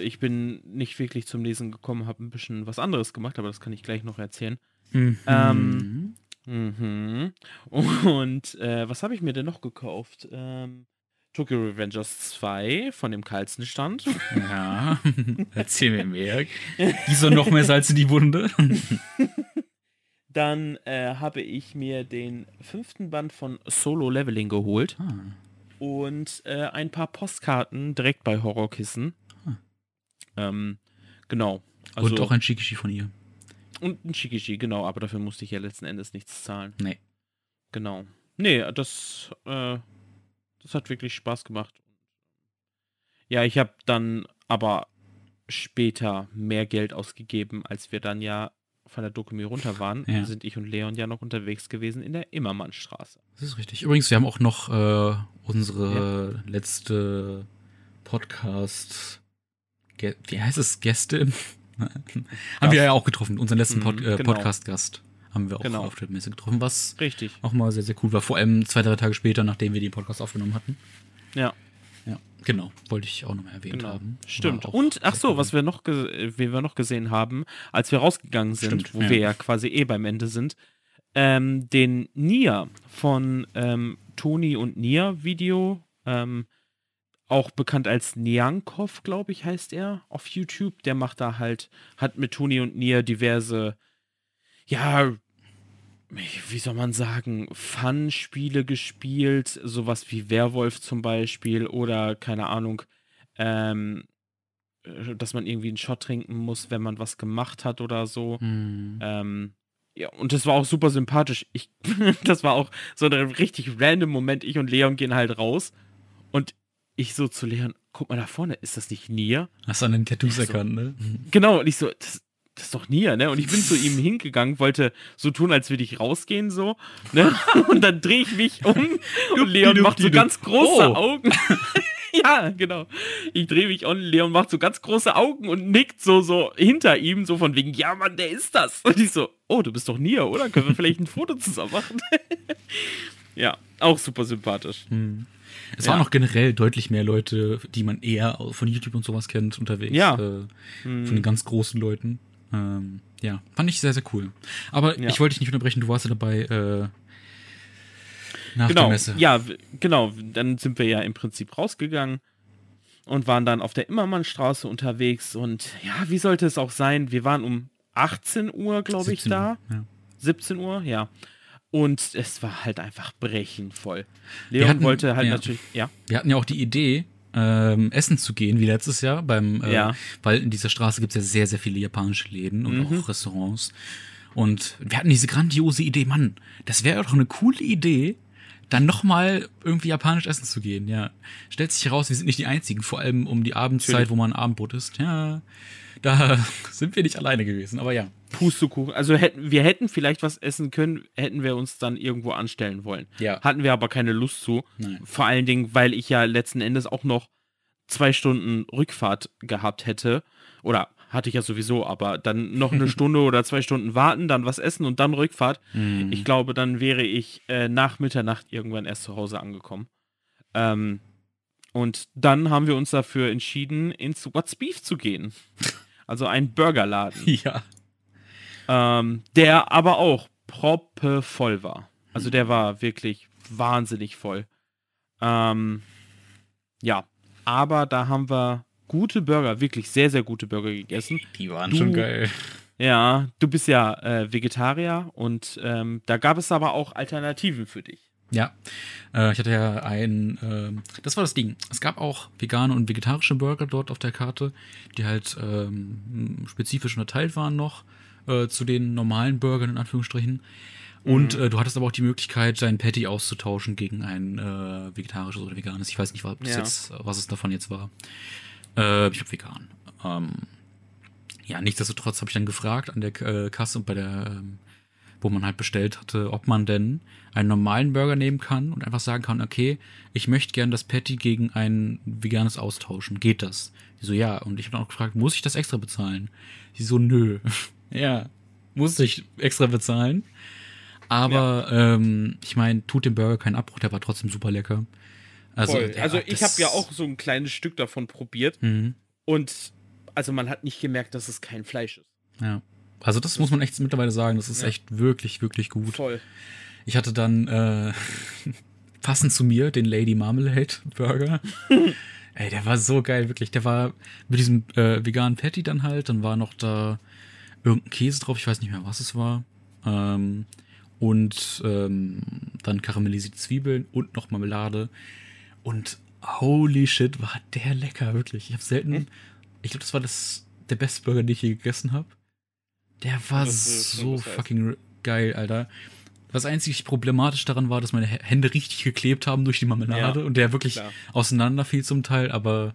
Ich bin nicht wirklich zum Lesen gekommen, habe ein bisschen was anderes gemacht, aber das kann ich gleich noch erzählen. Mhm. ähm, Mhm. Und äh, was habe ich mir denn noch gekauft? Ähm, Tokyo Revengers 2 von dem Carlsen stand. Ja, erzähl mir mehr. Wieso noch mehr Salz in die Wunde? Dann äh, habe ich mir den fünften Band von Solo Leveling geholt. Ah, und äh, ein paar Postkarten direkt bei Horrorkissen. Hm. Ähm, genau. Also, und auch ein Shikishi von ihr. und ein Shikishi, genau, aber dafür musste ich ja letzten Endes nichts zahlen. Nee. Genau. Nee, das, äh, das hat wirklich Spaß gemacht. Ja, ich habe dann aber später mehr Geld ausgegeben, als wir dann ja von der Dokumi runter waren. Ja. Sind ich und Leon ja noch unterwegs gewesen in der Immermannstraße. Das ist richtig. Übrigens, wir haben auch noch äh, unsere letzte Podcast. Wie heißt es? Gäste? haben wir ja auch getroffen. Unseren letzten Pod Mhm, äh, genau. Podcast-Gast haben wir auch Genau. auf der Messe getroffen, was Richtig. auch mal sehr, sehr cool war. Vor allem zwei, drei Tage später, nachdem wir den Podcast aufgenommen hatten. Ja. Genau. Wollte ich auch nochmal erwähnt Genau. haben. Stimmt. Und ach so, was wir noch, wie wir noch gesehen haben, als wir rausgegangen sind, Stimmt, wo ja. wir ja quasi eh beim Ende sind, ähm, den Nia von ähm, Toni und Nia Video, ähm, auch bekannt als Niankov, glaube ich, heißt er auf YouTube. Der macht da halt, hat mit Toni und Nia diverse, ja, wie soll man sagen, Fun-Spiele gespielt, sowas wie Werwolf zum Beispiel oder keine Ahnung, ähm, äh, dass man irgendwie einen Shot trinken muss, wenn man was gemacht hat oder so. Hm. Ähm, ja, und das war auch super sympathisch. Ich, das war auch so ein richtig random Moment. Ich und Leon gehen halt raus und ich so zu Leon, guck mal da vorne, ist das nicht Nia? Hast du an den Tattoos so. erkannt, ne? Genau, und ich so, das, das ist doch Nia, ne? Und ich bin zu ihm hingegangen, wollte so tun, als würde ich rausgehen, so, ne? Und dann drehe ich mich um und Leon macht so ganz große Oh. Augen. ja, genau. Ich drehe mich um, Leon macht so ganz große Augen und nickt so, so hinter ihm, so von wegen, ja, Mann, der ist das. Und ich so, oh, du bist doch Nia, oder? Können wir vielleicht ein Foto zusammen machen? ja, auch super sympathisch. Hm. Es Ja. waren auch generell deutlich mehr Leute, die man eher von YouTube und sowas kennt, unterwegs. Ja. Äh, Hm. von den ganz großen Leuten. Ähm, ja, fand ich sehr, sehr cool. Aber Ja. ich wollte dich nicht unterbrechen, du warst ja dabei äh, nach der genau, Messe. ja, genau. Dann sind wir ja im Prinzip rausgegangen und waren dann auf der Immermannstraße unterwegs. Und ja, wie sollte es auch sein? Wir waren um 18 Uhr, glaube ich, 17 da. Uhr, Ja. 17 Uhr, ja. Und es war halt einfach brechenvoll. Leon hatten- wollte halt ja. natürlich, ja, Wir hatten ja auch die Idee, ähm, essen zu gehen, wie letztes Jahr, beim, äh, Ja. weil in dieser Straße gibt es ja sehr, sehr viele japanische Läden und Mhm. auch Restaurants. Und wir hatten diese grandiose Idee, Mann, das wäre doch eine coole Idee, dann nochmal irgendwie japanisch essen zu gehen, ja. Stellt sich heraus, wir sind nicht die Einzigen, vor allem um die Abendszeit, Natürlich. wo man Abendbrot isst. Ja, da sind wir nicht alleine gewesen, aber ja. Pustekuchen. Also hätten, wir hätten vielleicht was essen können, hätten wir uns dann irgendwo anstellen wollen. Ja. Hatten wir aber keine Lust zu. Nein. Vor allen Dingen, weil ich ja letzten Endes auch noch zwei Stunden Rückfahrt gehabt hätte. Oder hatte ich ja sowieso, aber dann noch eine Stunde oder zwei Stunden warten, dann was essen und dann Rückfahrt. Mhm. Ich glaube, dann wäre ich äh, nach Mitternacht irgendwann erst zu Hause angekommen. Ähm, und dann haben wir uns dafür entschieden, ins What's Beef zu gehen. Also ein Burgerladen Ja. Ähm, der aber auch proppevoll war. Also der war wirklich wahnsinnig voll. Ähm, ja, aber da haben wir gute Burger, wirklich sehr, sehr gute Burger gegessen. Die waren Du- schon geil. Ja, du bist ja äh, Vegetarier und ähm, da gab es aber auch Alternativen für dich. Ja, äh, ich hatte ja ein, äh, das war das Ding. Es gab auch vegane und vegetarische Burger dort auf der Karte, die halt ähm, spezifisch unterteilt waren noch äh, zu den normalen Burgern in Anführungsstrichen. Und Mhm. äh, du hattest aber auch die Möglichkeit, dein Patty auszutauschen gegen ein äh, vegetarisches oder veganes. Ich weiß nicht, was, Ja. jetzt, was es davon jetzt war. Äh, ich hab vegan. Ähm, ja, nichtsdestotrotz habe ich dann gefragt an der äh, Kasse bei der, ähm, wo man halt bestellt hatte, ob man denn einen normalen Burger nehmen kann und einfach sagen kann, okay, ich möchte gern das Patty gegen ein veganes austauschen. Geht das? Die so, ja. Und ich habe dann auch gefragt, muss ich das extra bezahlen? Die so, nö. Ja, musste ich extra bezahlen. Aber ähm, ich meine, tut dem Burger keinen Abbruch, der war trotzdem super lecker. Also, der- also ich das- habe ja auch so ein kleines Stück davon probiert Mhm. und also man hat nicht gemerkt, dass es kein Fleisch ist. Ja. Also das muss man echt mittlerweile sagen, das ist Ja. echt wirklich, wirklich gut. Voll. Ich hatte dann äh, passend zu mir den Lady Marmalade Burger. Ey, der war so geil, wirklich. Der war mit diesem äh, veganen Patty dann halt, dann war noch da irgendein Käse drauf, ich weiß nicht mehr, was es war. Ähm, und ähm, dann karamellisierte Zwiebeln und noch Marmelade. Und holy shit, war der lecker, wirklich. Ich habe selten, Hm? ich glaube, das war das, der beste Burger, den ich je gegessen habe. Der war Das so was heißt. fucking r- geil, Alter. Das einzig problematisch daran war, dass meine Hände richtig geklebt haben durch die Marmelade Ja, und der wirklich klar. auseinanderfiel zum Teil, aber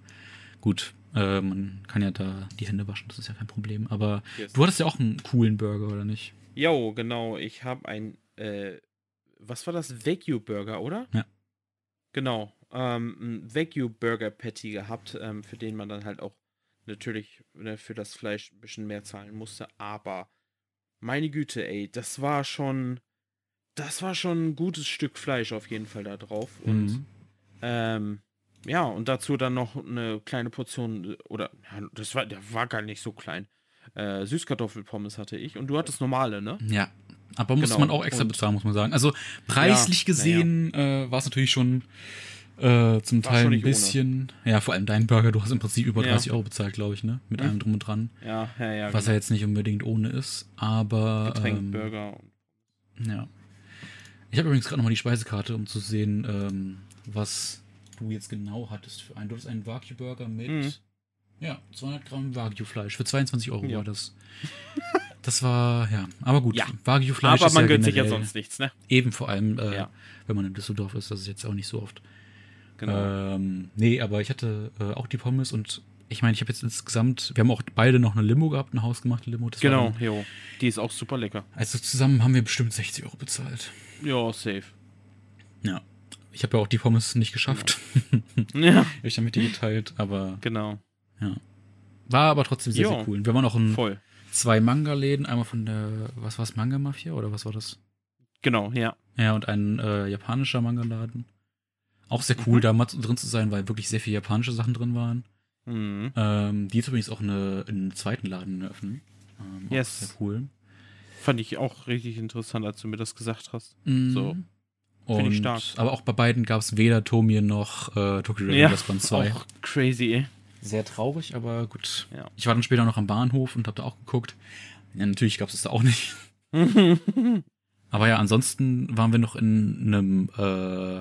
gut, äh, man kann ja da die Hände waschen, das ist ja kein Problem. Aber Yes. du hattest ja auch einen coolen Burger, oder nicht? Jo, genau. Ich habe ein, äh, was war das? Wagyu Burger, oder? Ja. Genau. Ähm, ein Wagyu Burger Patty gehabt, ähm, für den man dann halt auch natürlich ne, für das Fleisch ein bisschen mehr zahlen musste. Aber meine Güte, ey, das war schon, das war schon ein gutes Stück Fleisch auf jeden Fall da drauf. Und Mhm. ähm, ja, und dazu dann noch eine kleine Portion, äh, oder ja, das war, der war gar nicht so klein. Äh, Süßkartoffelpommes hatte ich und du hattest normale, ne? Ja. Aber musste Genau, man auch extra und- bezahlen, muss man sagen. Also preislich Ja, gesehen äh, war es natürlich schon äh, zum War Teil schon ein nicht ohne. bisschen. Ja, vor allem dein Burger, du hast im Prinzip über Ja. 30 Euro bezahlt, glaube ich, ne? Mit Mhm. allem drum und dran. Ja, ja, ja. Was ja jetzt nicht unbedingt ohne ist, aber. Getränk, ähm. Ja. Ich habe übrigens gerade nochmal die Speisekarte, um zu sehen, ähm, was du jetzt genau hattest für einen. Du hattest einen Wagyu-Burger mit, Mhm. ja, 200 Gramm Wagyu-Fleisch. Für 22 Euro Ja. war das. Das war, ja, aber gut. Ja. Wagyu-Fleisch Aber ist man ja gönnt sich ja sonst nichts, ne? Eben vor allem, äh, Ja. wenn man in Düsseldorf ist, das ist jetzt auch nicht so oft. Genau. Ähm, nee, aber ich hatte äh, auch die Pommes und ich meine, ich habe jetzt insgesamt, wir haben auch beide noch eine Limo gehabt, eine hausgemachte Limo. Das genau, dann- jo. Die ist auch super lecker. Also zusammen haben wir bestimmt 60 Euro bezahlt. Ja, safe. Ja. Ich habe ja auch die Pommes nicht geschafft. Ja, Hab ich dann mit dir geteilt, aber genau. war aber trotzdem sehr, Jo. sehr cool. Wir waren auch in Voll. zwei Manga-Läden, einmal von der, was war es, Manga-Mafia oder was war das? Genau, ja. Ja, und ein äh, japanischer Manga-Laden. Auch sehr cool, Mhm. da mal drin zu sein, weil wirklich sehr viele japanische Sachen drin waren. Mhm. Ähm, die jetzt übrigens auch eine, einen zweiten Laden eröffnen. Ähm, Yes. Sehr cool. Fand ich auch richtig interessant, als du mir das gesagt hast. Mhm. So. Und, Find ich stark. Aber auch bei beiden gab es weder Tomie noch äh, Tokyo Ja, Revengers Band 2. Auch crazy, ey. Sehr traurig, aber gut. Ja. Ich war dann später noch am Bahnhof und habe da auch geguckt. Ja, natürlich gab es das da auch nicht. Aber ja, ansonsten waren wir noch in einem, äh,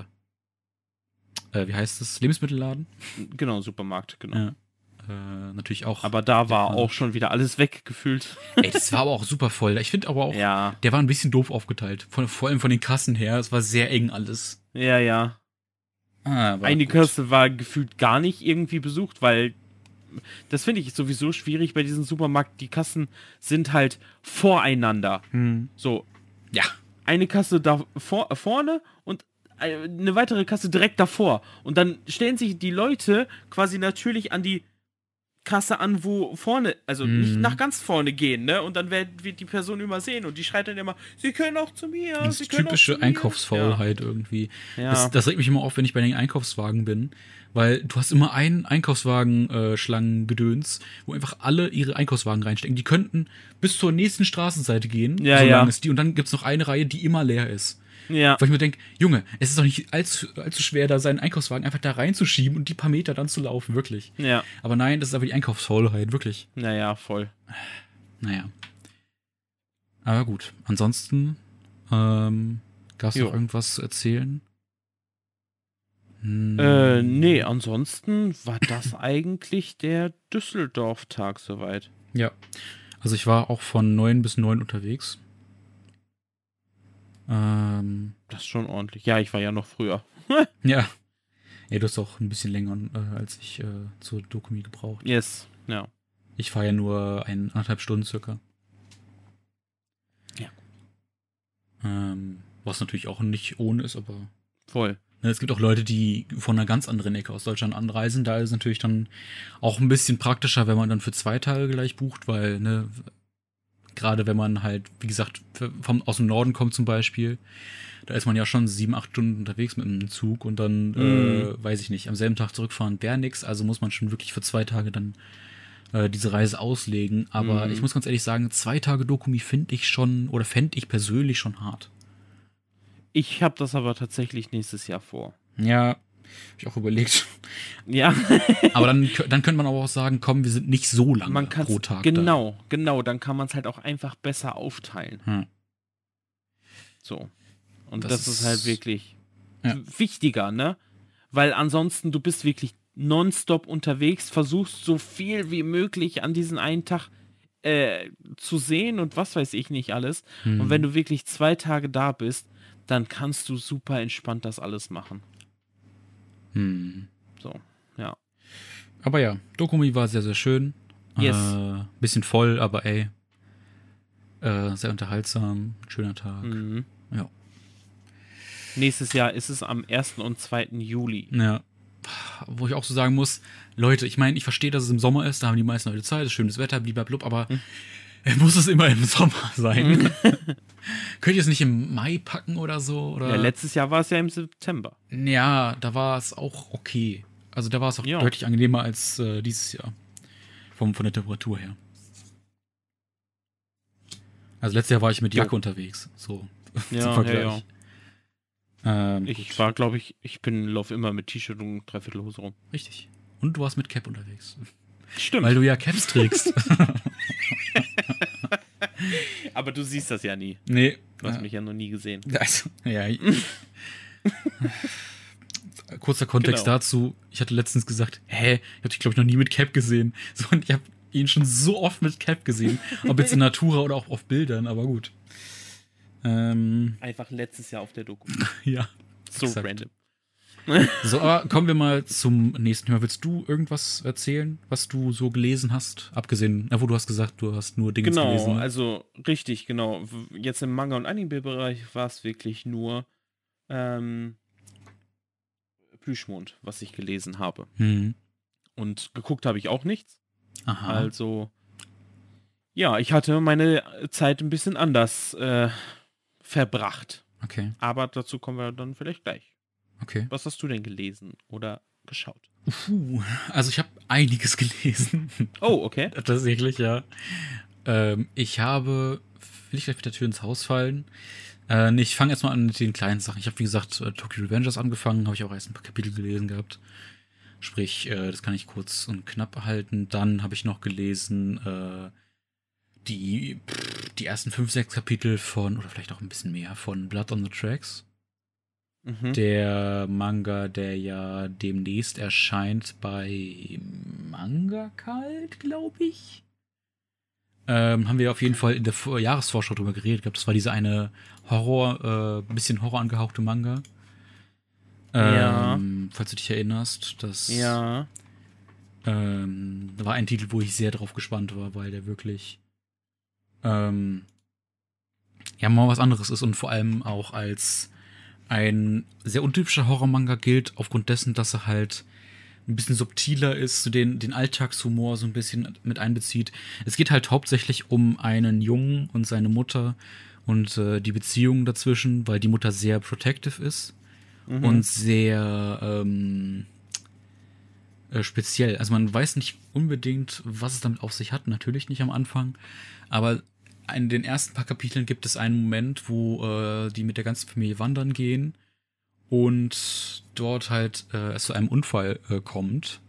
äh, wie heißt das, Lebensmittelladen. genau, Supermarkt, genau. Ja. Äh, natürlich auch. Aber da war auch schon wieder alles weggefühlt. Ey, das war aber auch super voll. Ich finde aber auch, Ja, der war ein bisschen doof aufgeteilt. Von, vor allem von den Kassen her. Es war sehr eng alles. ja, ja. Ah, Eine gut. Kasse war gefühlt gar nicht irgendwie besucht, weil das finde ich sowieso schwierig bei diesem Supermarkt. Die Kassen sind halt voreinander. Hm. So, Ja. eine Kasse da vor, vorne und eine weitere Kasse direkt davor. Und dann stellen sich die Leute quasi natürlich an die Kasse an, wo vorne, also nicht Mhm. nach ganz vorne gehen, ne? Und dann wird, wird die Person übersehen und die schreit dann immer, sie können auch zu mir. Das sie ist können auch zu typische mir." Einkaufsfaulheit irgendwie. Ja. Das, das regt mich immer auf, wenn ich bei den Einkaufswagen bin, weil du hast immer einen Einkaufswagen-Schlangen-Gedöns, wo einfach alle ihre Einkaufswagen reinstecken. Die könnten bis zur nächsten Straßenseite gehen, Ja, so ja. lang ist die, und dann gibt's noch eine Reihe, die immer leer ist. Ja. Weil ich mir denke, Junge, es ist doch nicht allzu, allzu schwer, da seinen Einkaufswagen einfach da reinzuschieben und die paar Meter dann zu laufen, wirklich. Ja. Aber nein, das ist aber die Einkaufsfaulheit, wirklich. Naja, voll. Naja. Aber gut, ansonsten ähm, gab es noch irgendwas zu erzählen? Hm, Äh, nee, ansonsten war das eigentlich der Düsseldorf-Tag soweit. Ja, also ich war auch von neun bis neun unterwegs. Ähm, Das ist schon ordentlich. Ja, ich war ja noch früher. ja. Ja, du hast auch ein bisschen länger äh, als ich äh, zur Dokumi gebraucht. Yes, ja. Ich fahre ja nur eineinhalb Stunden circa. Ja. Ähm, was natürlich auch nicht ohne ist, aber Voll. ne, es gibt auch Leute, die von einer ganz anderen Ecke aus Deutschland anreisen. Da ist es natürlich dann auch ein bisschen praktischer, wenn man dann für zwei Tage gleich bucht, weil, ne, gerade wenn man halt, wie gesagt, vom, aus dem Norden kommt zum Beispiel, da ist man ja schon sieben, acht Stunden unterwegs mit einem Zug und dann, Mhm. äh, weiß ich nicht, am selben Tag zurückfahren wäre nix. Also muss man schon wirklich für zwei Tage dann äh, diese Reise auslegen. Aber Mhm. ich muss ganz ehrlich sagen, zwei Tage Dokumi finde ich schon, oder fände ich persönlich schon hart. Ich habe das aber tatsächlich nächstes Jahr vor. Ja, hab ich auch überlegt. Ja, Aber dann, dann könnte man aber auch sagen, komm, wir sind nicht so lange pro Tag. da. Genau, genau. Dann kann man es halt auch einfach besser aufteilen. Hm. So. Und Das das, ist halt ist- wirklich Ja. wichtiger, ne? Weil ansonsten du bist wirklich nonstop unterwegs, versuchst so viel wie möglich an diesen einen Tag äh, zu sehen und was weiß ich nicht alles. Hm. Und wenn du wirklich zwei Tage da bist, dann kannst du super entspannt das alles machen. Hm. So, ja. Aber ja, Dokumi war sehr, sehr schön. Yes. Äh, bisschen voll, aber ey. Äh, sehr unterhaltsam, schöner Tag. Mhm. Ja. Nächstes Jahr ist es am 1. und 2. Juli. Ja. Wo ich auch so sagen muss, Leute, ich meine, ich verstehe, dass es im Sommer ist, da haben die meisten Leute Zeit, ist schönes Wetter, blub, aber Hm. muss es immer im Sommer sein? Könnt ihr es nicht im Mai packen oder so? Oder? Ja, letztes Jahr war es ja im September. Ja, da war es auch okay. Also da war es auch Ja. deutlich angenehmer als äh, dieses Jahr. Vom, von der Temperatur her. Also letztes Jahr war ich mit Jo. Jacke unterwegs. So. Ja, zum Vergleich. ja. Ähm, Ich gut. war, glaube ich, ich bin lauf immer mit T-Shirt und Dreiviertelhose rum. Richtig. Und du warst mit Cap unterwegs. Stimmt. Weil du ja Caps trägst. Aber du siehst das ja nie. nee. Du hast äh, mich ja noch nie gesehen. Also, ja. Kurzer Kontext Genau. dazu. Ich hatte letztens gesagt, hä, ich habe dich, glaube ich, noch nie mit Cap gesehen. So, und ich habe ihn schon so oft mit Cap gesehen. Ob jetzt in Natura oder auch auf Bildern, aber gut. Ähm, Einfach letztes Jahr auf der Doku. ja. So Exakt. random. So, aber kommen wir mal zum nächsten Thema. Willst du irgendwas erzählen, was du so gelesen hast? Abgesehen, na, wo du hast gesagt, du hast nur Dinge Genau, gelesen. ne? also richtig, genau. Jetzt im Manga- und Anime-Bereich war es wirklich nur ähm, Plüschmond, was ich gelesen habe. Hm. Und geguckt habe ich auch nichts. Aha. Also, ja, ich hatte meine Zeit ein bisschen anders äh, verbracht. Okay, Aber dazu kommen wir dann vielleicht gleich. Okay. Was hast du denn gelesen oder geschaut? Puh, also ich habe einiges gelesen. Oh, okay. Tatsächlich, ja. Ähm, ich habe, will ich gleich mit der Tür ins Haus fallen? Äh, nee, ich fange jetzt mal an mit den kleinen Sachen. Ich habe, wie gesagt, äh, Tokyo Revengers angefangen, habe ich auch erst ein paar Kapitel gelesen gehabt. Sprich, äh, das kann ich kurz und knapp halten. Dann habe ich noch gelesen äh, die, pff, die ersten fünf, sechs Kapitel von, oder vielleicht auch ein bisschen mehr, von Blood on the Tracks. Mhm. Der Manga, der ja demnächst erscheint bei Manga Kalt, glaube ich. Ähm, haben wir auf jeden Fall in der Vor- Jahresvorschau drüber geredet. Ich glaube, das war diese eine Horror, äh, bisschen Horror angehauchte Manga. Ja. Ähm, Falls du dich erinnerst, das Ja. ähm, war ein Titel, wo ich sehr drauf gespannt war, weil der wirklich ähm, ja mal was anderes ist und vor allem auch als ein sehr untypischer Horrormanga gilt, aufgrund dessen, dass er halt ein bisschen subtiler ist, so den, den Alltagshumor so ein bisschen mit einbezieht. Es geht halt hauptsächlich um einen Jungen und seine Mutter und äh, die Beziehung dazwischen, weil die Mutter sehr protective ist Mhm. und sehr ähm, äh, speziell. Also man weiß nicht unbedingt, was es damit auf sich hat, natürlich nicht am Anfang, aber in den ersten paar Kapiteln gibt es einen Moment, wo äh, die mit der ganzen Familie wandern gehen und dort halt äh, es zu einem Unfall äh, kommt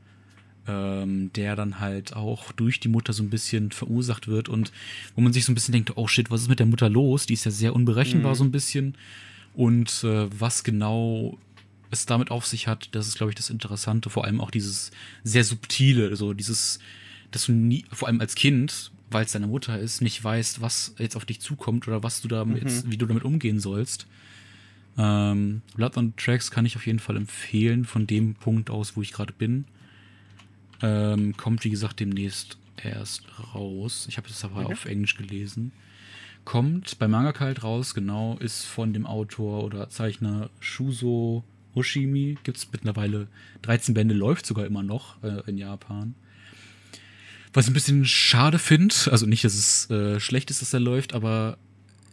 ähm, der dann halt auch durch die Mutter so ein bisschen verursacht wird und wo man sich so ein bisschen denkt, oh shit, was ist mit der Mutter los? Die ist ja sehr unberechenbar Mhm. so ein bisschen. Und äh, was genau es damit auf sich hat, das ist, glaube ich, das Interessante. Vor allem auch dieses sehr subtile, so dieses, dass du nie, vor allem als Kind, weil es deine Mutter ist, nicht weißt, was jetzt auf dich zukommt oder was du da Mhm. jetzt, wie du damit umgehen sollst. Ähm, Blood on Tracks kann ich auf jeden Fall empfehlen, von dem Punkt aus, wo ich gerade bin. Ähm, kommt, wie gesagt, demnächst erst raus. Ich habe es aber Mhm. auf Englisch gelesen. Kommt bei Mangaka halt raus, genau, ist von dem Autor oder Zeichner Shuzo Oshimi. Gibt es mittlerweile 13 Bände, läuft sogar immer noch äh, in Japan. Was ich ein bisschen schade finde, also nicht, dass es äh, schlecht ist, dass er läuft, aber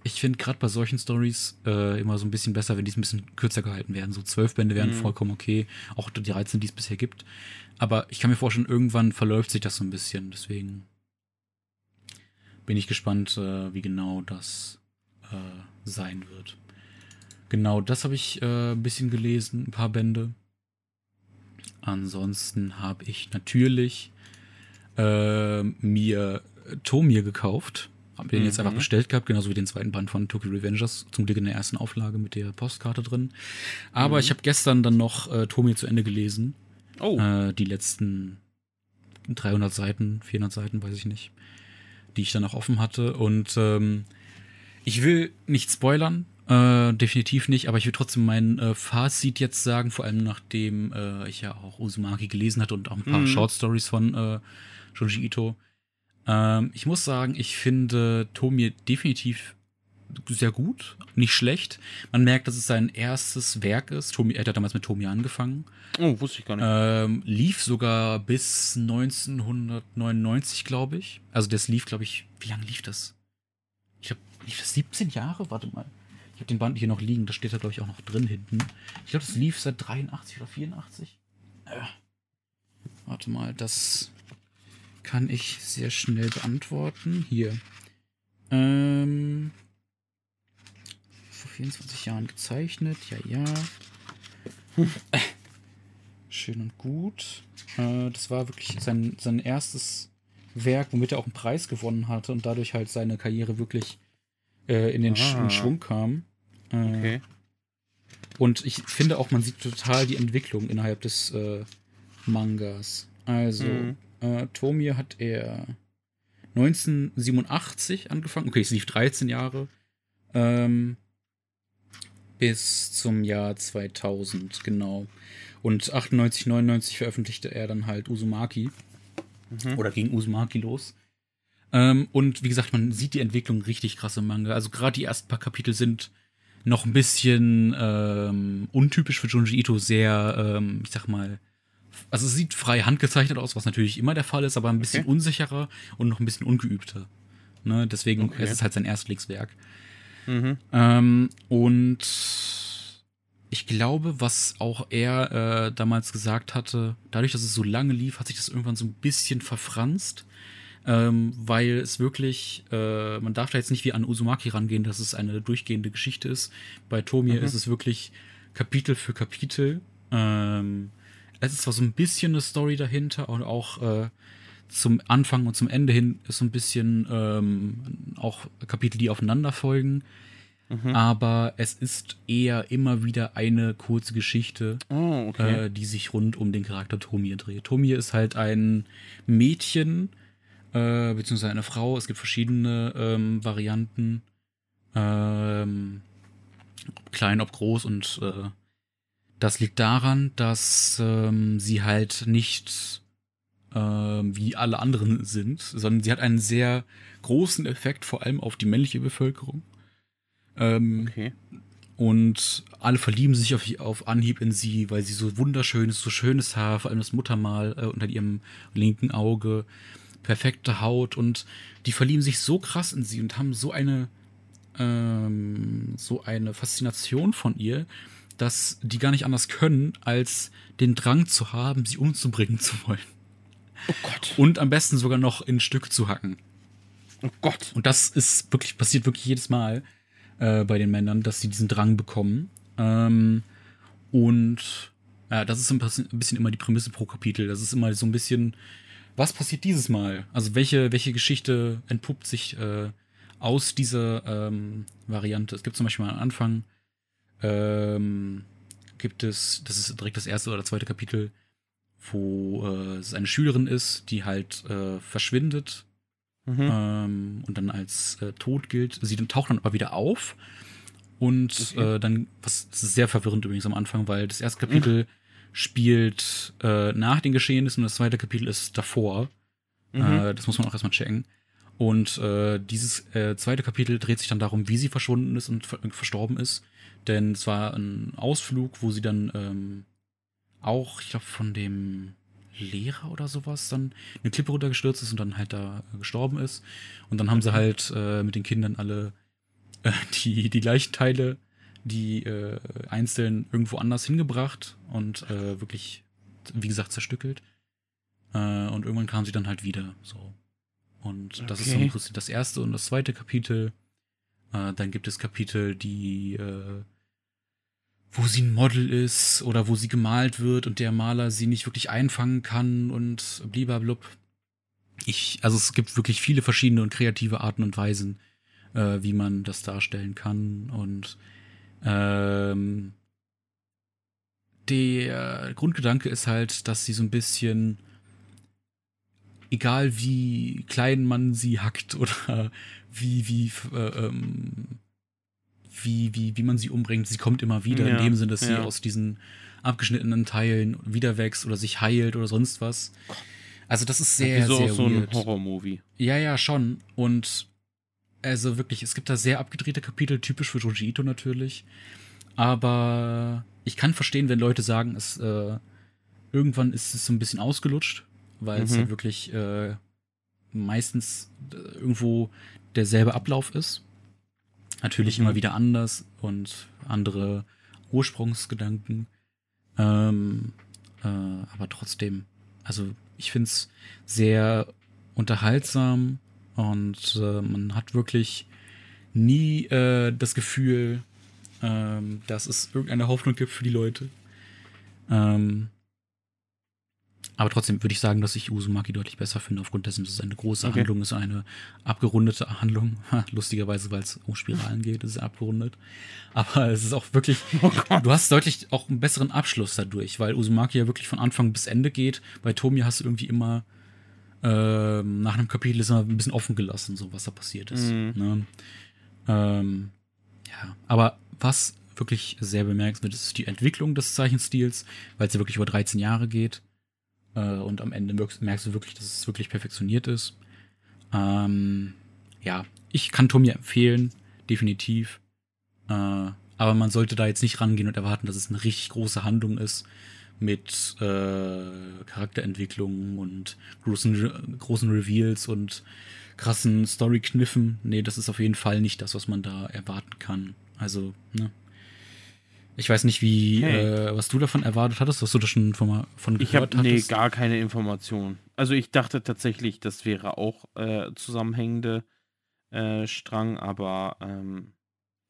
ich finde gerade bei solchen Stories äh, immer so ein bisschen besser, wenn die ein bisschen kürzer gehalten werden. So zwölf Bände wären Mhm. vollkommen okay, auch die 13, die es bisher gibt. Aber ich kann mir vorstellen, irgendwann verläuft sich das so ein bisschen. Deswegen bin ich gespannt, äh, wie genau das äh, sein wird. Genau, das habe ich äh, ein bisschen gelesen, ein paar Bände. Ansonsten habe ich natürlich äh, mir Tomir gekauft. Hab den jetzt Mhm. einfach bestellt gehabt, genauso wie den zweiten Band von Tokyo Revengers. Zum Glück in der ersten Auflage mit der Postkarte drin. Aber Mhm. ich habe gestern dann noch äh, Tomir zu Ende gelesen. Oh. Äh, die letzten 300 Seiten, 400 Seiten, weiß ich nicht, die ich dann noch offen hatte. Und ähm, ich will nicht spoilern, äh, definitiv nicht, aber ich will trotzdem mein äh, Fazit jetzt sagen, vor allem nachdem äh, ich ja auch Uzumaki gelesen hatte und auch ein paar Mhm. Short Stories von äh, Junji Ito. Ähm, ich muss sagen, ich finde Tomie definitiv sehr gut, nicht schlecht. Man merkt, dass es sein erstes Werk ist. Tomi, er hat damals mit Tomi angefangen. oh, wusste ich gar nicht. Ähm, lief sogar bis 1999, glaube ich. Also das lief, glaube ich, wie lange lief das? Ich glaube, lief das 17 Jahre? Warte mal. Ich habe den Band hier noch liegen, da steht da, glaube ich, auch noch drin hinten. Ich glaube, das lief seit 83 oder 84. Äh, warte mal, das kann ich sehr schnell beantworten. Hier. Ähm, vor 24 Jahren gezeichnet, ja, ja. Schön und gut. Äh, das war wirklich sein, sein erstes Werk, womit er auch einen Preis gewonnen hatte und dadurch halt seine Karriere wirklich äh, in den Sch Ah. in Schwung kam. Äh, Okay. Und ich finde auch, man sieht total die Entwicklung innerhalb des äh, Mangas. Also, Mhm. Äh, Tomie hat er 1987 angefangen. Okay, es lief 13 Jahre. Ähm, bis zum Jahr 2000, genau. Und 98, 99 veröffentlichte er dann halt Uzumaki. Mhm. Oder ging Uzumaki los. Ähm, und wie gesagt, man sieht die Entwicklung richtig krass im Manga. Also gerade die ersten paar Kapitel sind noch ein bisschen ähm, untypisch für Junji Ito, sehr, ähm, ich sag mal, also es sieht frei handgezeichnet aus, was natürlich immer der Fall ist, aber ein bisschen Okay. unsicherer und noch ein bisschen ungeübter. Ne? Deswegen Okay. es ist es halt sein Erstlingswerk. Mhm. Ähm, und ich glaube, was auch er äh, damals gesagt hatte, dadurch, dass es so lange lief, hat sich das irgendwann so ein bisschen verfranst. Ähm, weil es wirklich, äh, man darf da jetzt nicht wie an Uzumaki rangehen, dass es eine durchgehende Geschichte ist. Bei Tomie Mhm. ist es wirklich Kapitel für Kapitel. Ähm, es ist zwar so ein bisschen eine Story dahinter und auch äh, zum Anfang und zum Ende hin ist so ein bisschen ähm, auch Kapitel, die aufeinander folgen. Mhm. Aber es ist eher immer wieder eine kurze Geschichte, Oh, okay. äh, die sich rund um den Charakter Tomie dreht. Tomie ist halt ein Mädchen, äh, beziehungsweise eine Frau. Es gibt verschiedene ähm, Varianten. Ähm, ob klein, ob groß und äh, das liegt daran, dass ähm, sie halt nicht ähm, wie alle anderen sind, sondern sie hat einen sehr großen Effekt, vor allem auf die männliche Bevölkerung. Ähm, okay. und alle verlieben sich auf, auf Anhieb in sie, weil sie so wunderschön ist, so schönes Haar, vor allem das Muttermal äh, unter ihrem linken Auge, perfekte Haut und die verlieben sich so krass in sie und haben so eine ähm, so eine Faszination von ihr, dass die gar nicht anders können, als den Drang zu haben, sie umzubringen zu wollen. Oh Gott. Und am besten sogar noch in Stück zu hacken. Oh Gott. Und das ist wirklich, passiert wirklich jedes Mal äh, bei den Männern, dass sie diesen Drang bekommen. Ähm, und Ja, das ist ein bisschen immer die Prämisse pro Kapitel. Das ist immer so ein bisschen, was passiert dieses Mal? Also welche, welche Geschichte entpuppt sich äh, aus dieser ähm, Variante? Es gibt zum Beispiel mal am Anfang, ähm, gibt es, das ist direkt das erste oder zweite Kapitel, wo äh, es eine Schülerin ist, die halt äh, verschwindet mhm. ähm, und dann als äh, tot gilt. Sie dann taucht dann aber wieder auf und okay. äh, dann, was sehr verwirrend übrigens am Anfang, weil das erste Kapitel mhm. spielt äh, nach den Geschehnissen und das zweite Kapitel ist davor. Mhm. Äh, das muss man auch erstmal checken. Und äh, dieses äh, zweite Kapitel dreht sich dann darum, wie sie verschwunden ist und ver verstorben ist. Denn es war ein Ausflug, wo sie dann ähm, auch, ich glaube, von dem Lehrer oder sowas dann eine Klippe runtergestürzt ist und dann halt da gestorben ist. Und dann haben sie halt äh, mit den Kindern alle äh, die, die Leichenteile, die äh, einzeln irgendwo anders hingebracht und äh, wirklich, wie gesagt, zerstückelt. Äh, und irgendwann kamen sie dann halt wieder so. Und das okay. ist so im Prinzip das erste und das zweite Kapitel. Äh, dann gibt es Kapitel, die äh, wo sie ein Model ist oder wo sie gemalt wird und der Maler sie nicht wirklich einfangen kann und blub. Ich, also es gibt wirklich viele verschiedene und kreative Arten und Weisen, äh, wie man das darstellen kann. Und ähm, der Grundgedanke ist halt, dass sie so ein bisschen, egal wie klein man sie hackt oder wie, wie, äh, ähm, wie, wie, wie man sie umbringt. Sie kommt immer wieder, ja, in dem Sinne, dass ja. sie aus diesen abgeschnittenen Teilen wieder wächst oder sich heilt oder sonst was. Also das ist sehr, so sehr so ein Horror-Movie. Ja, ja, schon. Und also wirklich, es gibt da sehr abgedrehte Kapitel, typisch für Joji Ito natürlich. Aber ich kann verstehen, wenn Leute sagen, es äh, irgendwann ist es so ein bisschen ausgelutscht, weil mhm. es halt wirklich äh, meistens äh, irgendwo derselbe Ablauf ist. Natürlich mhm. immer wieder anders und andere Ursprungsgedanken. Ähm, äh, aber trotzdem, also ich finde es sehr unterhaltsam und äh, man hat wirklich nie äh, das Gefühl, ähm, dass es irgendeine Hoffnung gibt für die Leute. Ähm, aber trotzdem würde ich sagen, dass ich Uzumaki deutlich besser finde, aufgrund dessen, dass es eine große okay. Handlung ist, eine abgerundete Handlung. Lustigerweise, weil es um Spiralen geht, ist es abgerundet. Aber es ist auch wirklich, oh du hast deutlich auch einen besseren Abschluss dadurch, weil Uzumaki ja wirklich von Anfang bis Ende geht. Bei Tomi hast du irgendwie immer äh, nach einem Kapitel ist immer ein bisschen offen gelassen, so was da passiert ist. Mhm. Ne? Ähm, ja, aber was wirklich sehr bemerkenswert ist, ist die Entwicklung des Zeichenstils, weil es ja wirklich über 13 Jahre geht. Äh, und am Ende merkst du wirklich, dass es wirklich perfektioniert ist. Ähm, ja, ich kann Tommy empfehlen, definitiv. Äh, aber man sollte da jetzt nicht rangehen und erwarten, dass es eine richtig große Handlung ist mit äh, Charakterentwicklungen und großen, großen Reveals und krassen Story-Kniffen. Nee, das ist auf jeden Fall nicht das, was man da erwarten kann. Also, ne, ich weiß nicht, wie, hey. äh, was du davon erwartet hattest, was du da schon von, von gehört ich hab, hattest. Nee, gar keine Information. Also ich dachte tatsächlich, das wäre auch äh, zusammenhängende äh, Strang, aber ähm,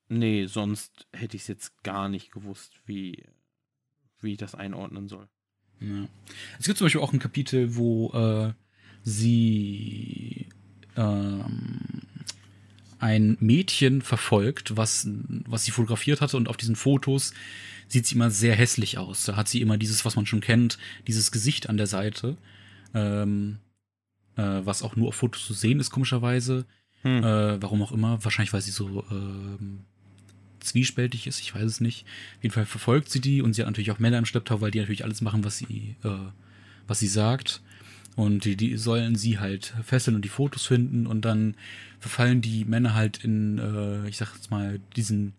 nee, sonst hätte ich es jetzt gar nicht gewusst, wie, wie ich das einordnen soll. Ja. Es gibt zum Beispiel auch ein Kapitel, wo äh, sie ähm, ein Mädchen verfolgt, was, was sie fotografiert hatte und auf diesen Fotos sieht sie immer sehr hässlich aus. Da hat sie immer dieses, was man schon kennt, dieses Gesicht an der Seite, ähm, äh, was auch nur auf Fotos zu sehen ist, komischerweise. Hm. Äh, warum auch immer. Wahrscheinlich, weil sie so ähm, zwiespältig ist, ich weiß es nicht. Auf jeden Fall verfolgt sie die und sie hat natürlich auch Männer im Schlepptau, weil die natürlich alles machen, was sie, äh, was sie sagt. Und die, die sollen sie halt fesseln und die Fotos finden und dann verfallen die Männer halt in, äh, ich sag jetzt mal, diesen,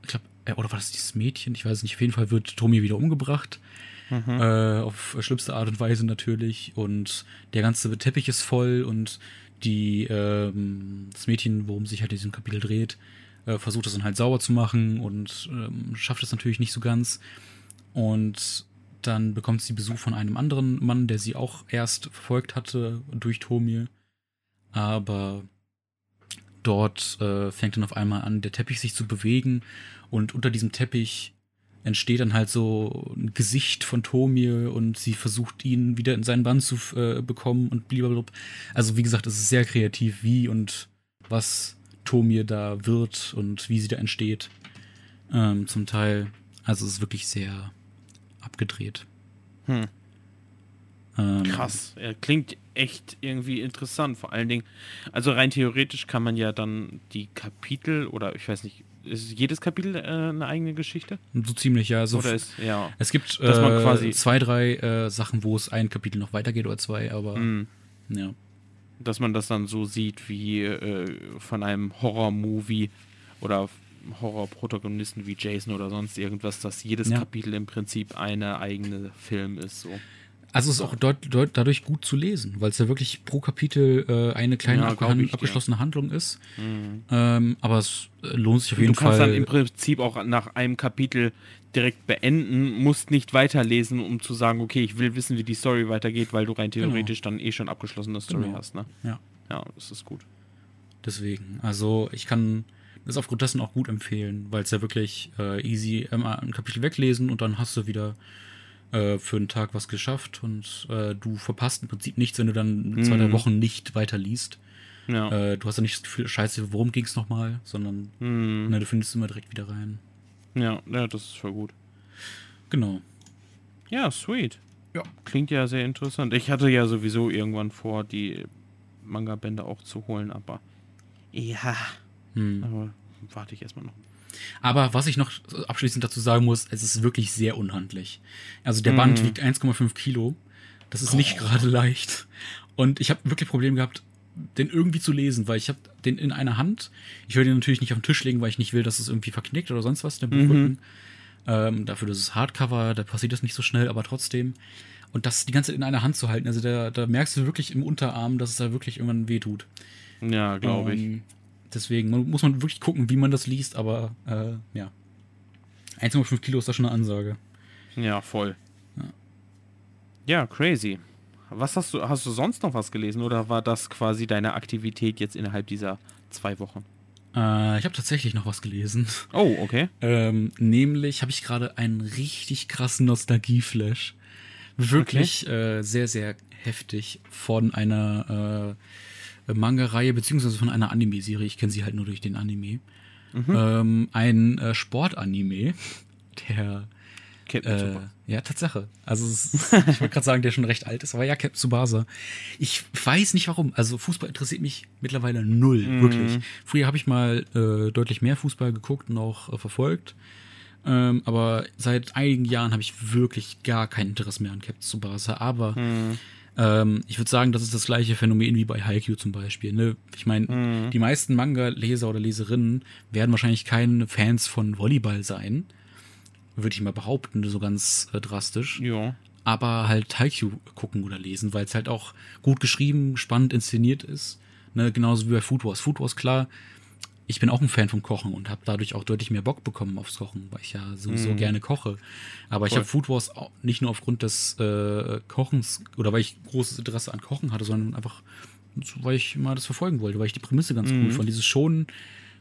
ich glaube, äh, oder war das dieses Mädchen? Ich weiß nicht. Auf jeden Fall wird Tommy wieder umgebracht. Mhm. Äh, auf schlimmste Art und Weise natürlich. Und der ganze Teppich ist voll und die, ähm, das Mädchen, worum sich halt in diesem Kapitel dreht, äh, versucht das dann halt sauber zu machen und ähm, schafft es natürlich nicht so ganz. Und dann bekommt sie Besuch von einem anderen Mann, der sie auch erst verfolgt hatte durch Tomie. Aber dort äh, fängt dann auf einmal an, der Teppich sich zu bewegen und unter diesem Teppich entsteht dann halt so ein Gesicht von Tomie und sie versucht ihn wieder in seinen Band zu äh, bekommen und blablabla. Also wie gesagt, es ist sehr kreativ, wie und was Tomie da wird und wie sie da entsteht. Ähm, zum Teil. Also es ist wirklich sehr abgedreht. Hm. Ähm, Krass. Er klingt echt irgendwie interessant. Vor allen Dingen, also rein theoretisch kann man ja dann die Kapitel oder ich weiß nicht, ist jedes Kapitel äh, eine eigene Geschichte? So ziemlich, ja. Also Oder ist, ja. es gibt äh, quasi- zwei, drei äh, Sachen, wo es ein Kapitel noch weitergeht oder zwei, aber Mm, ja. dass man das dann so sieht wie äh, von einem Horror-Movie oder Horror-Protagonisten wie Jason oder sonst irgendwas, dass jedes Ja. Kapitel im Prinzip eine eigene Film ist. So. Also es ist auch deut, deut, dadurch gut zu lesen, weil es ja wirklich pro Kapitel äh, eine kleine Ja, glaub ich abgeschlossene Handlung ist. Ähm, aber es äh, lohnt sich auf jeden du kannst Fall. dann im Prinzip auch nach einem Kapitel direkt beenden, musst nicht weiterlesen, um zu sagen, okay, ich will wissen, wie die Story weitergeht, weil du rein theoretisch dann eh schon abgeschlossene Story Genau. hast. Ne? ja, Ja, das ist gut. deswegen. Also ich kann das aufgrund dessen auch gut empfehlen, weil es ja wirklich äh, easy immer ein Kapitel weglesen und dann hast du wieder äh, für einen Tag was geschafft und äh, du verpasst im Prinzip nichts, wenn du dann zwei, drei Mhm. Wochen nicht weiterliest. Ja. Äh, du hast ja nicht das Gefühl, scheiße, worum ging es nochmal, sondern Hm. ne, du findest immer direkt wieder rein. ja, ja, das ist voll gut. Genau. Ja, sweet. Ja. Klingt ja sehr interessant. Ich hatte ja sowieso irgendwann vor, die Manga-Bände auch zu holen, aber ja, Hm. aber warte ich erstmal noch. Aber was ich noch abschließend dazu sagen muss, es ist wirklich sehr unhandlich. Also der Mhm. Band wiegt 1,5 Kilo. Das ist nicht gerade leicht. Und ich habe wirklich Probleme gehabt, den irgendwie zu lesen, weil ich habe den in einer Hand. Ich will den natürlich nicht auf den Tisch legen, weil ich nicht will, dass es irgendwie verknickt oder sonst was, der Buchrücken. Ähm, dafür, das ist Hardcover, da passiert das nicht so schnell, aber trotzdem. Und das die ganze Zeit in einer Hand zu halten, also da, da merkst du wirklich im Unterarm, dass es da wirklich irgendwann wehtut. Ja, glaube ich. Deswegen muss man wirklich gucken, wie man das liest, aber äh, ja. 1,5 Kilo ist da schon eine Ansage. Ja, voll. Ja, crazy. Was hast du, hast du sonst noch was gelesen oder war das quasi deine Aktivität jetzt innerhalb dieser zwei Wochen? Äh, ich habe tatsächlich noch was gelesen. Oh, okay. Ähm, nämlich habe ich gerade einen richtig krassen Nostalgie-Flash. Wirklich äh, sehr, sehr heftig von einer äh, Manga-Reihe, beziehungsweise von einer Anime-Serie. Ich kenne sie halt nur durch den Anime. Ähm, ein äh, Sport-Anime, der Captain Äh, Tsubasa. ja, Tatsache. Also ist, ich wollte gerade sagen, der schon recht alt ist, aber ja, Captain Tsubasa. Ich weiß nicht warum. Also Fußball interessiert mich mittlerweile null, Mhm. wirklich. Früher habe ich mal äh, deutlich mehr Fußball geguckt und auch äh, verfolgt. Ähm, aber seit einigen Jahren habe ich wirklich gar kein Interesse mehr an Captain Tsubasa. Aber Mhm. Ähm, ich würde sagen, das ist das gleiche Phänomen wie bei Haikyuu zum Beispiel. Ne? Ich meine, Mhm. die meisten Manga-Leser oder Leserinnen werden wahrscheinlich keine Fans von Volleyball sein. Würde ich mal behaupten, so ganz äh, drastisch. Ja. Aber halt Haikyuu gucken oder lesen, weil es halt auch gut geschrieben, spannend inszeniert ist. Ne? Genauso wie bei Food Wars. Food Wars, klar, ich bin auch ein Fan vom Kochen und habe dadurch auch deutlich mehr Bock bekommen aufs Kochen, weil ich ja sowieso Mhm. gerne koche. Aber ich Voll. habe Food Wars nicht nur aufgrund des äh, Kochens oder weil ich großes Interesse an Kochen hatte, sondern einfach, weil ich mal das verfolgen wollte, weil ich die Prämisse ganz Mhm. cool fand. Dieses schon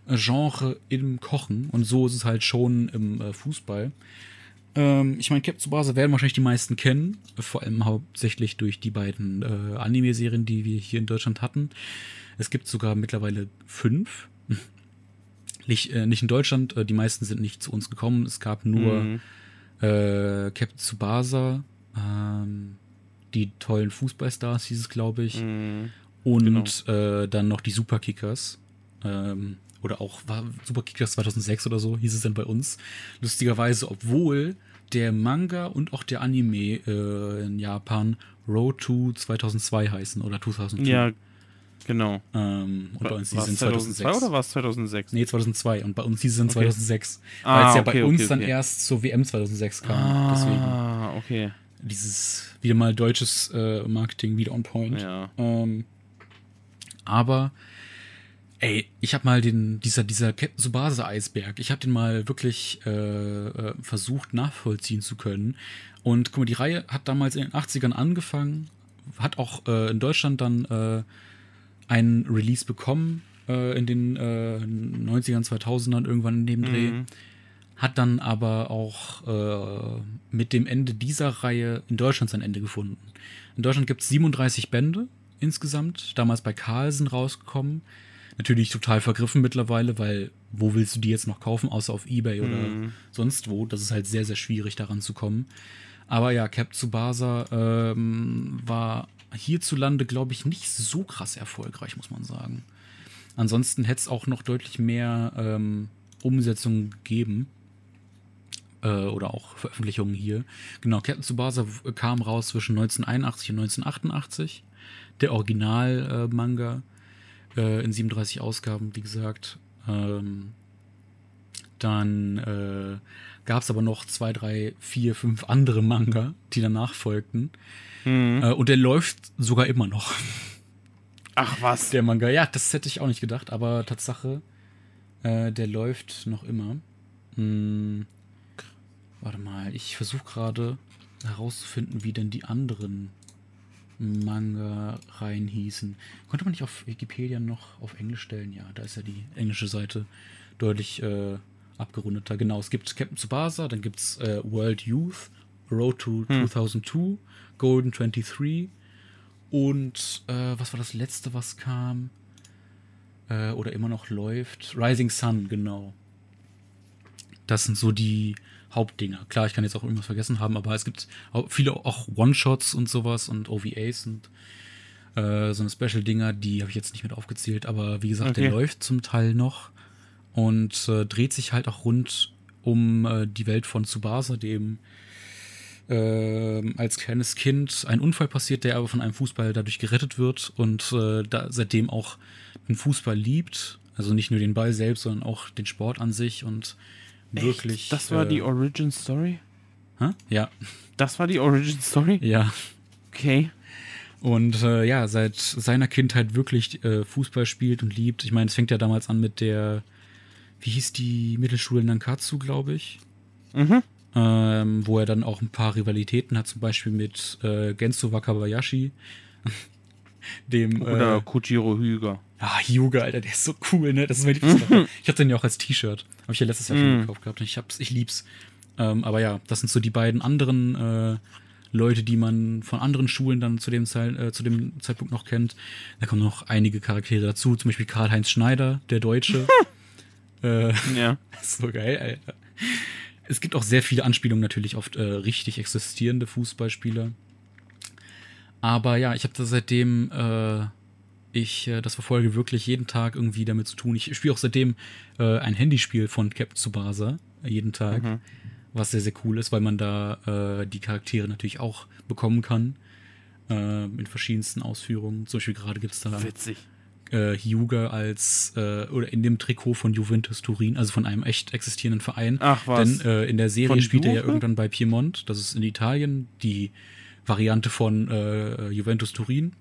Genre im Kochen und so ist es halt schon im äh, Fußball. Ähm, ich meine, Captain Tsubasa werden wahrscheinlich die meisten kennen, vor allem hauptsächlich durch die beiden äh, Anime-Serien, die wir hier in Deutschland hatten. Es gibt sogar mittlerweile fünf. Nicht, äh, nicht in Deutschland, äh, die meisten sind nicht zu uns gekommen. Es gab nur Mhm. äh, Captain Tsubasa, ähm, die tollen Fußballstars hieß es, glaube ich. Mhm. Und äh, dann noch die Superkickers. Ähm, oder auch war Superkickers 2006 oder so, hieß es dann bei uns. Lustigerweise, obwohl der Manga und auch der Anime äh, in Japan Road to 2002 heißen oder 2002. Ja, genau. Ähm, und bei uns War es dann 2002 2006. oder war es 2006? Nee, 2002. Und bei uns es dann Okay. 2006. Ah, weil es ja okay, bei uns okay, dann erst zur WM 2006 kam. Deswegen Ah, okay. dieses wieder mal deutsches äh, Marketing wieder on point. Ja. Ähm, aber ey, ich habe mal den dieser dieser Captain Tsubasa Eisberg. Ich habe den mal wirklich äh, äh, versucht nachvollziehen zu können. Und guck mal, die Reihe hat damals in den 80ern angefangen, hat auch äh, in Deutschland dann äh, einen Release bekommen äh, in den äh, 90ern, 2000ern irgendwann in dem Dreh. Mhm. hat dann aber auch äh, mit dem Ende dieser Reihe in Deutschland sein Ende gefunden. In Deutschland gibt es 37 Bände insgesamt, damals bei Carlsen rausgekommen. Natürlich total vergriffen mittlerweile, weil wo willst du die jetzt noch kaufen, außer auf Ebay oder Mhm. sonst wo? Das ist halt sehr, sehr schwierig daran zu kommen. Aber ja, Cap Tsubasa ähm, war hierzulande, glaube ich, nicht so krass erfolgreich, muss man sagen. Ansonsten hätte es auch noch deutlich mehr ähm, Umsetzungen gegeben. Äh, oder auch Veröffentlichungen hier. Genau, Captain Tsubasa w- kam raus zwischen 1981 und 1988. Der Original-Manga äh, in 37 Ausgaben, wie gesagt. Ähm, dann äh, gab es aber noch zwei, drei, vier, fünf andere Manga, die danach folgten. Mhm. Äh, und der läuft sogar immer noch. Ach was. Der Manga, ja, das hätte ich auch nicht gedacht, aber Tatsache, äh, der läuft noch immer. Hm, warte mal, ich versuche gerade herauszufinden, wie denn die anderen Manga-Reihen hießen. Konnte man nicht auf Wikipedia noch auf Englisch stellen? Ja, da ist ja die englische Seite deutlich äh, abgerundeter. Genau, es gibt Captain Tsubasa, dann gibt es äh, World Youth, Road to 2002, Golden 23 und äh, was war das letzte, was kam? Äh, oder immer noch läuft? Rising Sun, genau. Das sind so die Hauptdinger. Klar, ich kann jetzt auch irgendwas vergessen haben, aber es gibt viele auch One-Shots und sowas und OVAs und äh, so eine Special-Dinger, die habe ich jetzt nicht mit aufgezählt, aber wie gesagt, der Okay. läuft zum Teil noch und äh, dreht sich halt auch rund um äh, die Welt von Tsubasa, dem ähm, als kleines Kind ein Unfall passiert, der aber von einem Fußball dadurch gerettet wird und äh, da seitdem auch den Fußball liebt. Also nicht nur den Ball selbst, sondern auch den Sport an sich und wirklich. Das war äh, die Origin Story? Hä? Ja, Das war die Origin Story? ja. Okay. Und äh, ja, seit seiner Kindheit wirklich äh, Fußball spielt und liebt. Ich meine, es fängt ja damals an mit der, wie hieß die Mittelschule Nankatsu, glaube ich. Mhm. ähm, wo er dann auch ein paar Rivalitäten hat, zum Beispiel mit äh, Genso Wakabayashi, dem Oder äh, Kujiro Hyuga. ah, Hyuga, Alter, der ist so cool, ne? Das ist mein Lieblingscharakter. Ich habe den ja auch als T-Shirt. Habe ich ja letztes Jahr schon Mhm. gekauft gehabt. und Ich hab's, ich lieb's. Ähm, aber ja, das sind so die beiden anderen äh, Leute, die man von anderen Schulen dann zu dem, Zeit, äh, zu dem Zeitpunkt noch kennt. Da kommen noch einige Charaktere dazu, zum Beispiel Karl-Heinz Schneider, der Deutsche. äh, Ja. so geil, Alter. Es gibt auch sehr viele Anspielungen natürlich auf äh, richtig existierende Fußballspieler. Aber ja, ich habe da seitdem äh, ich äh, das verfolge, wirklich jeden Tag irgendwie damit zu tun. Ich spiele auch seitdem äh, ein Handyspiel von Captain Tsubasa äh, jeden Tag, Mhm. was sehr, sehr cool ist, weil man da äh, die Charaktere natürlich auch bekommen kann. Äh, in verschiedensten Ausführungen. Zum Beispiel gerade gibt es da Witzig. Äh, Hyuga als äh, oder in dem Trikot von Juventus Turin, also von einem echt existierenden Verein. Ach was. Denn äh, in der Serie Von spielt er ja Juve? irgendwann bei Piemont, das ist in Italien, die Variante von äh, Juventus Turin.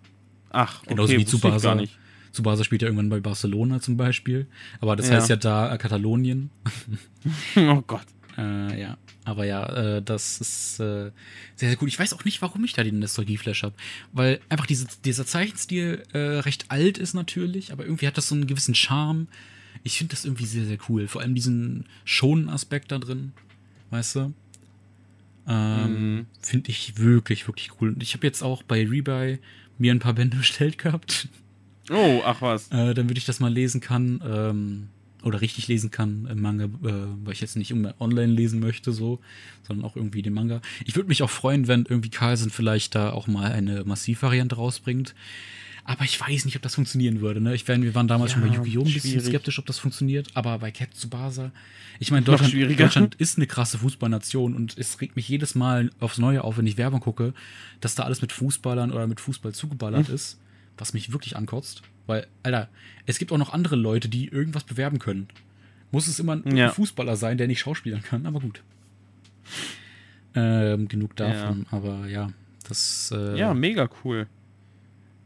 Ach, okay, Genauso wie Tsubasa. gar nicht. Tsubasa spielt ja irgendwann bei Barcelona zum Beispiel. Aber das Ja. heißt ja da äh, Katalonien. oh Gott. Äh, ja, aber ja, äh, das ist äh, sehr, sehr cool. Ich weiß auch nicht, warum ich da den Nostalgie-Flash habe. Weil einfach diese, dieser Zeichenstil äh, recht alt ist natürlich, aber irgendwie hat das so einen gewissen Charme. Ich finde das irgendwie sehr, sehr cool. Vor allem diesen schonen Aspekt da drin, weißt du? Ähm, Mhm. Finde ich wirklich, wirklich cool. Und ich habe jetzt auch bei Rebuy mir ein paar Bände bestellt gehabt, Oh, ach was. äh, damit ich das mal lesen kann. Ähm, oder richtig lesen kann im Manga, äh, weil ich jetzt nicht online lesen möchte, so, sondern auch irgendwie den Manga. Ich würde mich auch freuen, wenn irgendwie Carlsen vielleicht da auch mal eine Massivvariante rausbringt. Aber ich weiß nicht, ob das funktionieren würde. Ne? Ich meine, wir waren damals Ja, schon bei Yu-Gi-Oh! ein bisschen skeptisch, ob das funktioniert, aber bei Cat Tsubasa. Ich meine, Deutschland. Deutschland ist eine krasse Fußballnation und es regt mich jedes Mal aufs Neue auf, wenn ich Werbung gucke, dass da alles mit Fußballern oder mit Fußball zugeballert Hm. ist, was mich wirklich ankotzt. Weil, Alter, es gibt auch noch andere Leute, die irgendwas bewerben können. Muss es immer ein Ja. Fußballer sein, der nicht schauspielern kann, aber gut. Ähm, genug davon, aber ja, das. Äh, Ja, mega cool.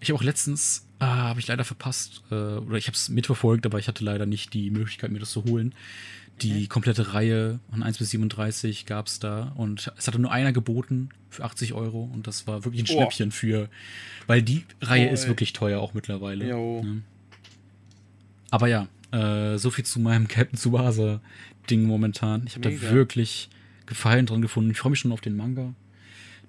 ich habe auch letztens, ah, habe ich leider verpasst, äh, oder ich habe es mitverfolgt, aber ich hatte leider nicht die Möglichkeit, mir das zu holen. Die komplette Reihe von 1 bis 37 gab es da und es hatte nur einer geboten für 80 Euro und das war wirklich ein. Schnäppchen für, weil die Reihe Boah, ist wirklich teuer auch mittlerweile. Jo. Ne? Aber ja, Äh, so viel zu meinem Captain Tsubasa-Ding momentan. Ich habe da wirklich Gefallen dran gefunden. Ich freue mich schon auf den Manga,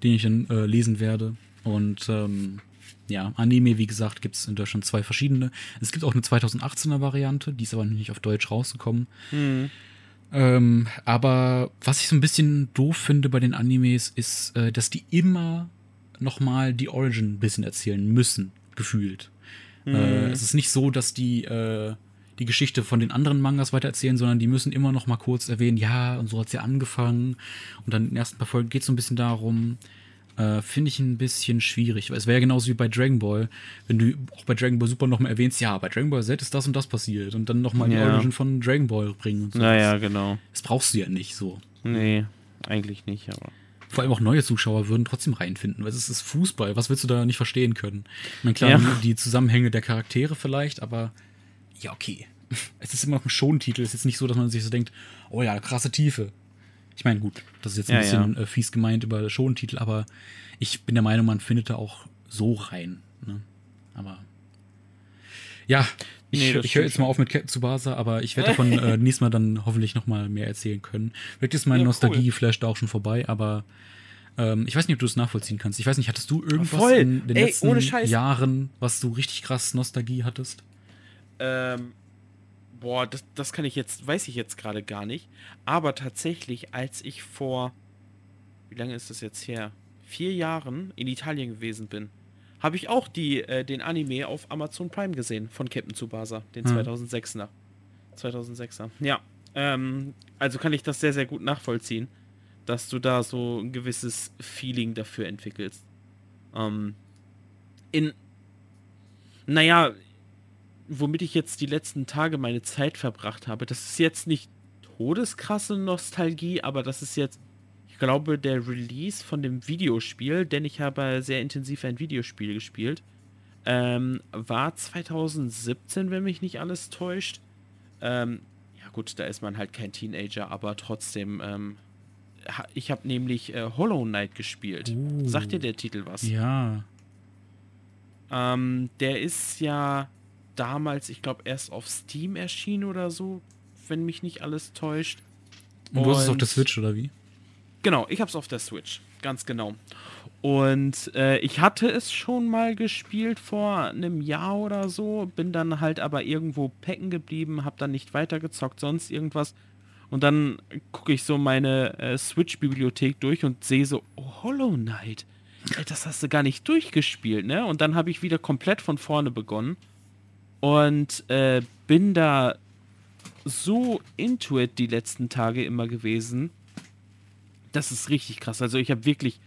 den ich dann äh, lesen werde. Und ähm, ja, Anime, wie gesagt, gibt es in Deutschland zwei verschiedene. Es gibt auch eine 2018er Variante, die ist aber nicht auf Deutsch rausgekommen. Mhm. Ähm, aber was ich so ein bisschen doof finde bei den Animes, ist, äh, dass die immer nochmal die Origin ein bisschen erzählen müssen, gefühlt. Mhm. Äh, es ist nicht so, dass die äh, die Geschichte von den anderen Mangas weitererzählen, sondern die müssen immer noch mal kurz erwähnen, ja, und so hat es ja angefangen. Und dann in den ersten paar Folgen geht es so ein bisschen darum, äh, finde ich ein bisschen schwierig. Es wäre ja genauso wie bei Dragon Ball, wenn du auch bei Dragon Ball Super nochmal erwähnst, ja, bei Dragon Ball Z ist das und das passiert und dann nochmal ja. die Origin von Dragon Ball bringen und so. Naja, genau. Das brauchst du ja nicht so. Nee, eigentlich nicht, aber. Vor allem auch neue Zuschauer würden trotzdem reinfinden, weil es ist Fußball. Was willst du da nicht verstehen können? Ich meine, klar, ja. die Zusammenhänge der Charaktere vielleicht, aber ja, okay. Es ist immer noch ein Schontitel. Es ist jetzt nicht so, dass man sich so denkt, oh ja, krasse Tiefe. Ich meine, gut, das ist jetzt ein ja, bisschen ja. Äh, fies gemeint über Schontitel, aber ich bin der Meinung, man findet da auch so rein. Ne? Aber ja, ich, nee, ich höre jetzt mal auf mit Captain Tsubasa, aber ich werde davon äh, nächstes Mal dann hoffentlich noch mal mehr erzählen können. Vielleicht ist mein ja, Nostalgie-Flash da auch schon vorbei, aber ähm, ich weiß nicht, ob du es nachvollziehen kannst. Ich weiß nicht, hattest du irgendwas Voll. in den Ey, letzten Jahren, was du richtig krass Nostalgie hattest? Ähm, boah, das, das kann ich jetzt, weiß ich jetzt gerade gar nicht. Aber tatsächlich, als ich vor, wie lange ist das jetzt her? Vier Jahren in Italien gewesen bin, habe ich auch die, äh, den Anime auf Amazon Prime gesehen von Captain Tsubasa, den hm. 2006er. 2006er. Ja. Ähm, also kann ich das sehr, sehr gut nachvollziehen, dass du da so ein gewisses Feeling dafür entwickelst. Ähm, in, naja, womit ich jetzt die letzten Tage meine Zeit verbracht habe, das ist jetzt nicht todeskrasse Nostalgie, aber das ist jetzt, ich glaube, der Release von dem Videospiel, denn ich habe sehr intensiv ein Videospiel gespielt, ähm, war 2017, wenn mich nicht alles täuscht. Ähm, ja gut, da ist man halt kein Teenager, aber trotzdem, ähm, ich habe nämlich äh, Hollow Knight gespielt. Uh, Sagt dir der Titel was? Ja. Ähm, der ist ja damals, ich glaube, erst auf Steam erschienen oder so, wenn mich nicht alles täuscht. Und du hast es auf der Switch oder wie? Genau, ich habe es auf der Switch, ganz genau. Und äh, ich hatte es schon mal gespielt vor einem Jahr oder so, bin dann halt aber irgendwo pecken geblieben, habe dann nicht weitergezockt, sonst irgendwas. Und dann gucke ich so meine äh, Switch-Bibliothek durch und sehe so, oh, Hollow Knight. Das hast du gar nicht durchgespielt, ne? Und dann habe ich wieder komplett von vorne begonnen und äh, bin da so into it die letzten Tage immer gewesen. Das ist richtig krass. Also ich habe wirklich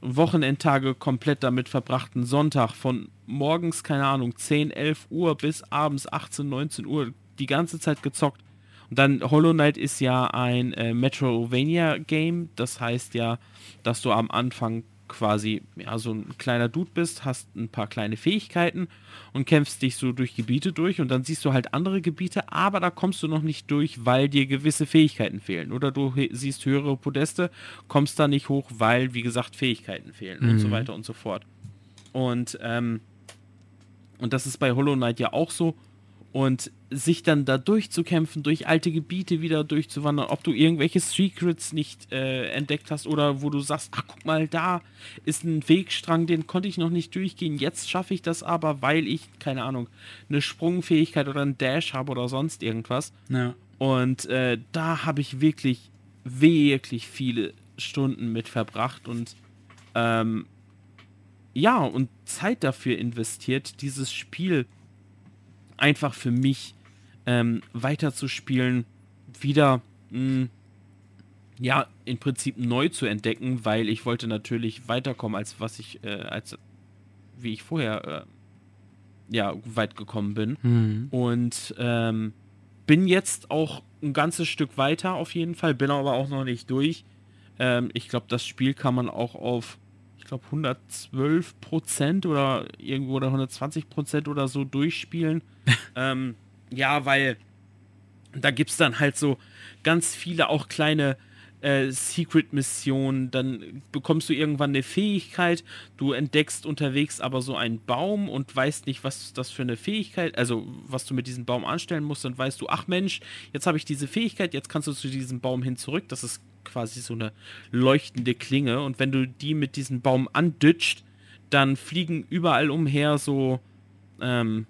Wochenendtage komplett damit verbracht. Einen Sonntag von morgens, keine Ahnung, 10, 11 Uhr bis abends 18, 19 Uhr die ganze Zeit gezockt. Und dann Hollow Knight ist ja ein äh, Metrovania-Game. Das heißt ja, dass du am Anfang quasi ja, so ein kleiner Dude bist, hast ein paar kleine Fähigkeiten und kämpfst dich so durch Gebiete durch und dann siehst du halt andere Gebiete, aber da kommst du noch nicht durch, weil dir gewisse Fähigkeiten fehlen. Oder du siehst höhere Podeste, kommst da nicht hoch, weil, wie gesagt, Fähigkeiten fehlen mhm. und so mhm. weiter und so fort. Und, ähm, und das ist bei Hollow Knight ja auch so. Und sich dann da durchzukämpfen, durch alte Gebiete wieder durchzuwandern, ob du irgendwelche Secrets nicht äh, entdeckt hast oder wo du sagst, ach guck mal, da ist ein Wegstrang, den konnte ich noch nicht durchgehen, jetzt schaffe ich das aber, weil ich, keine Ahnung, eine Sprungfähigkeit oder einen Dash habe oder sonst irgendwas. Ja. Und äh, da habe ich wirklich, wirklich viele Stunden mit verbracht und ähm, ja, und Zeit dafür investiert, dieses Spiel einfach für mich ähm, weiterzuspielen, wieder mh, hm, ja, im Prinzip neu zu entdecken, weil ich wollte natürlich weiterkommen, als was ich, äh, als wie ich vorher äh, ja, weit gekommen bin. Mhm. Und ähm, bin jetzt auch ein ganzes Stück weiter auf jeden Fall, bin aber auch noch nicht durch. Ähm, ich glaube, das Spiel kann man auch auf glaube 112 Prozent oder irgendwo oder 120 Prozent oder so durchspielen. ähm, ja, weil da gibt es dann halt so ganz viele auch kleine äh, Secret-Mission, dann bekommst du irgendwann eine Fähigkeit, du entdeckst unterwegs aber so einen Baum und weißt nicht, was das für eine Fähigkeit, also was du mit diesem Baum anstellen musst, dann weißt du, ach Mensch, jetzt habe ich diese Fähigkeit, jetzt kannst du zu diesem Baum hin zurück, das ist quasi so eine leuchtende Klinge und wenn du die mit diesem Baum andütscht, dann fliegen überall umher so, ähm,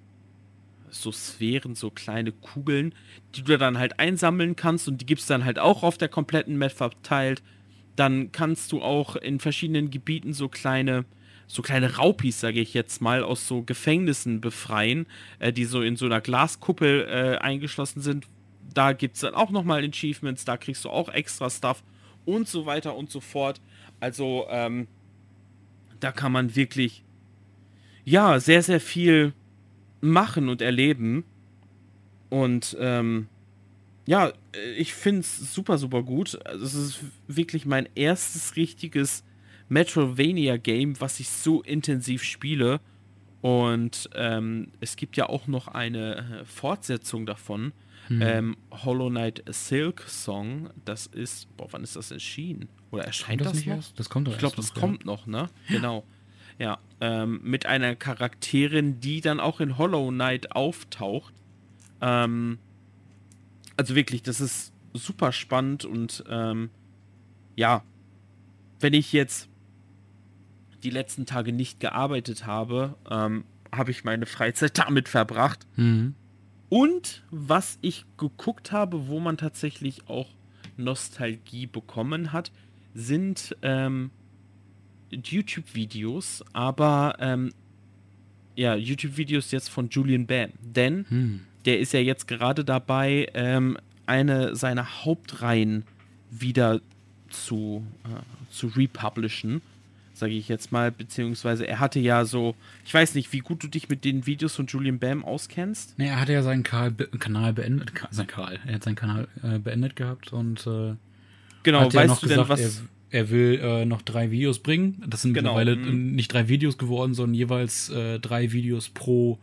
so Sphären, so kleine Kugeln, die du dann halt einsammeln kannst und die gibt es dann halt auch auf der kompletten Map verteilt. Dann kannst du auch in verschiedenen Gebieten so kleine, so kleine Raupis, sage ich jetzt mal, aus so Gefängnissen befreien, äh, die so in so einer Glaskuppel äh, eingeschlossen sind. Da gibt es dann auch nochmal Achievements, da kriegst du auch extra Stuff und so weiter und so fort. Also, ähm, da kann man wirklich, ja, sehr, sehr viel machen und erleben. Und ähm, ja, ich finde es super, super gut. Also es ist wirklich mein erstes richtiges Metrovania-Game, was ich so intensiv spiele. Und ähm, es gibt ja auch noch eine äh, Fortsetzung davon. Hm. Ähm, Hollow Knight Silk Song. Das ist, boah, wann ist das erschienen? Oder erscheint das, das, nicht noch? Erst? Das kommt doch Ich glaube, das noch, kommt ja. noch, ne? Genau. Ja, ähm, mit einer Charakterin, die dann auch in Hollow Knight auftaucht. Ähm, also wirklich, das ist super spannend und ähm, ja, wenn ich jetzt die letzten Tage nicht gearbeitet habe, ähm, habe ich meine Freizeit damit verbracht. Mhm. Und was ich geguckt habe, wo man tatsächlich auch Nostalgie bekommen hat, sind ähm, YouTube-Videos, aber ähm, ja, YouTube-Videos jetzt von Julian Bam. Denn hm. der ist ja jetzt gerade dabei, ähm, eine seiner Hauptreihen wieder zu, äh, zu republishen, sage ich jetzt mal, beziehungsweise er hatte ja so, ich weiß nicht, wie gut du dich mit den Videos von Julian Bam auskennst. Nee, er hatte ja seinen Kanal beendet, sein Kanal, er hat seinen Kanal äh, beendet gehabt und äh, genau, weißt ja du gesagt, denn, was er will äh, noch drei Videos bringen. Das sind genau. mittlerweile mhm. nicht drei Videos geworden, sondern jeweils äh, drei Videos pro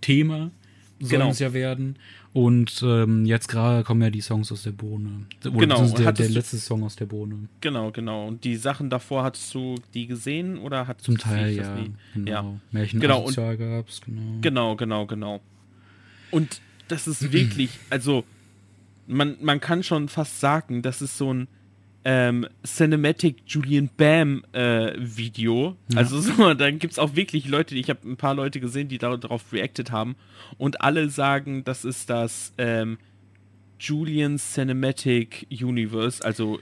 Thema sollen genau. es ja werden. Und ähm, jetzt gerade kommen ja die Songs aus der Bohne. Oder genau. Der, der letzte Song aus der Bohne. Genau, genau. Und die Sachen davor hattest du die gesehen oder hat Zum Teil, ja. Genau. ja. Märchen genau. gab es, genau. Genau, genau, genau. Und das ist wirklich, also man, man kann schon fast sagen, das ist so ein ähm, Cinematic Julian Bam äh, Video. Ja. Also so, dann gibt es auch wirklich Leute, ich habe ein paar Leute gesehen, die darauf reacted haben und alle sagen, das ist das ähm, Cinematic Universe, also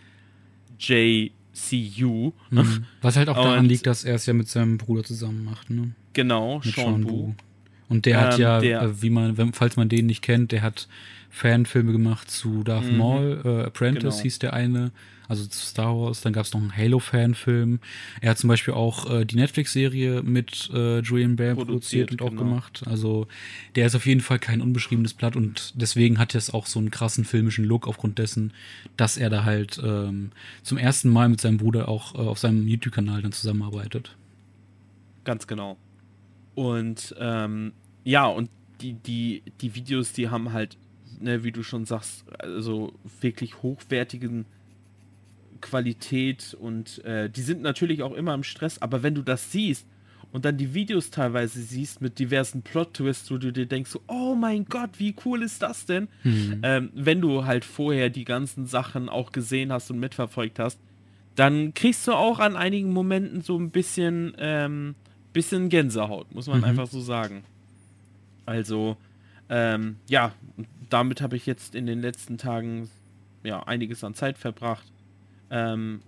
JCU. Mhm. Was halt auch daran und, liegt, dass er es ja mit seinem Bruder zusammen macht, ne? Genau, mit Sean, Sean Bu. Und der hat ähm, ja, der, äh, wie man, falls man den nicht kennt, der hat Fanfilme gemacht zu Darth mhm. Maul, äh, Apprentice genau. hieß der eine also zu Star Wars. Dann gab es noch einen Halo-Fanfilm. Er hat zum Beispiel auch äh, die Netflix-Serie mit äh, Julian Bam produziert, produziert und auch genau. gemacht. Also der ist auf jeden Fall kein unbeschriebenes Blatt und deswegen hat er es auch so einen krassen filmischen Look aufgrund dessen, dass er da halt ähm, zum ersten Mal mit seinem Bruder auch äh, auf seinem YouTube-Kanal dann zusammenarbeitet. Ganz genau. Und ähm, ja, und die, die, die Videos, die haben halt, ne, wie du schon sagst, also wirklich hochwertigen Qualität und äh, die sind natürlich auch immer im Stress, aber wenn du das siehst und dann die Videos teilweise siehst mit diversen Plot-Twists, wo du dir denkst, so, oh mein Gott, wie cool ist das denn? Mhm. Ähm, wenn du halt vorher die ganzen Sachen auch gesehen hast und mitverfolgt hast, dann kriegst du auch an einigen Momenten so ein bisschen, ähm, bisschen Gänsehaut, muss man mhm. einfach so sagen. Also, ähm, ja, damit habe ich jetzt in den letzten Tagen ja einiges an Zeit verbracht ähm,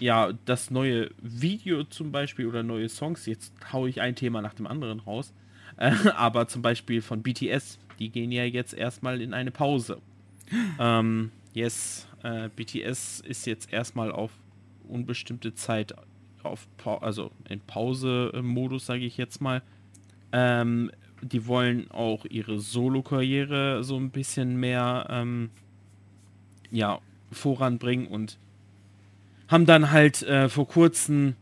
ja, das neue Video zum Beispiel oder neue Songs, jetzt haue ich ein Thema nach dem anderen raus, äh, aber zum Beispiel von BTS, die gehen ja jetzt erstmal in eine Pause. Ähm, yes, äh, BTS ist jetzt erstmal auf unbestimmte Zeit auf pa also in Pause-Modus, sage ich jetzt mal. Ähm, die wollen auch ihre Solo-Karriere so ein bisschen mehr ähm, ja, voranbringen und haben dann halt äh, vor kurzem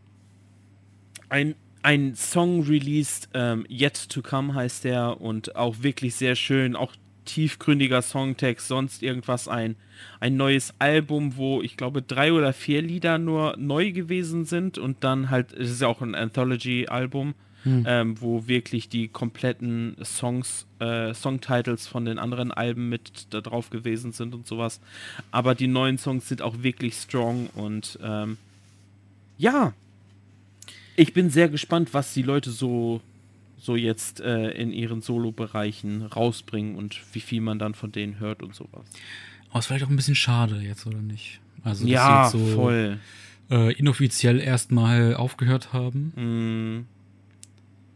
ein, ein Song released, ähm, Yet to Come heißt der und auch wirklich sehr schön. Auch tiefgründiger Songtext, sonst irgendwas ein, ein neues Album, wo ich glaube drei oder vier Lieder nur neu gewesen sind und dann halt, es ist ja auch ein Anthology-Album, hm. ähm, wo wirklich die kompletten Songs, äh, Songtitles von den anderen Alben mit da drauf gewesen sind und sowas. Aber die neuen Songs sind auch wirklich strong und ähm, ja, ich bin sehr gespannt, was die Leute so so jetzt äh, in ihren Solo-Bereichen rausbringen und wie viel man dann von denen hört und sowas. Aber es war vielleicht auch ein bisschen schade jetzt, oder nicht? Also, ja, so, voll. Äh, inoffiziell erstmal aufgehört haben.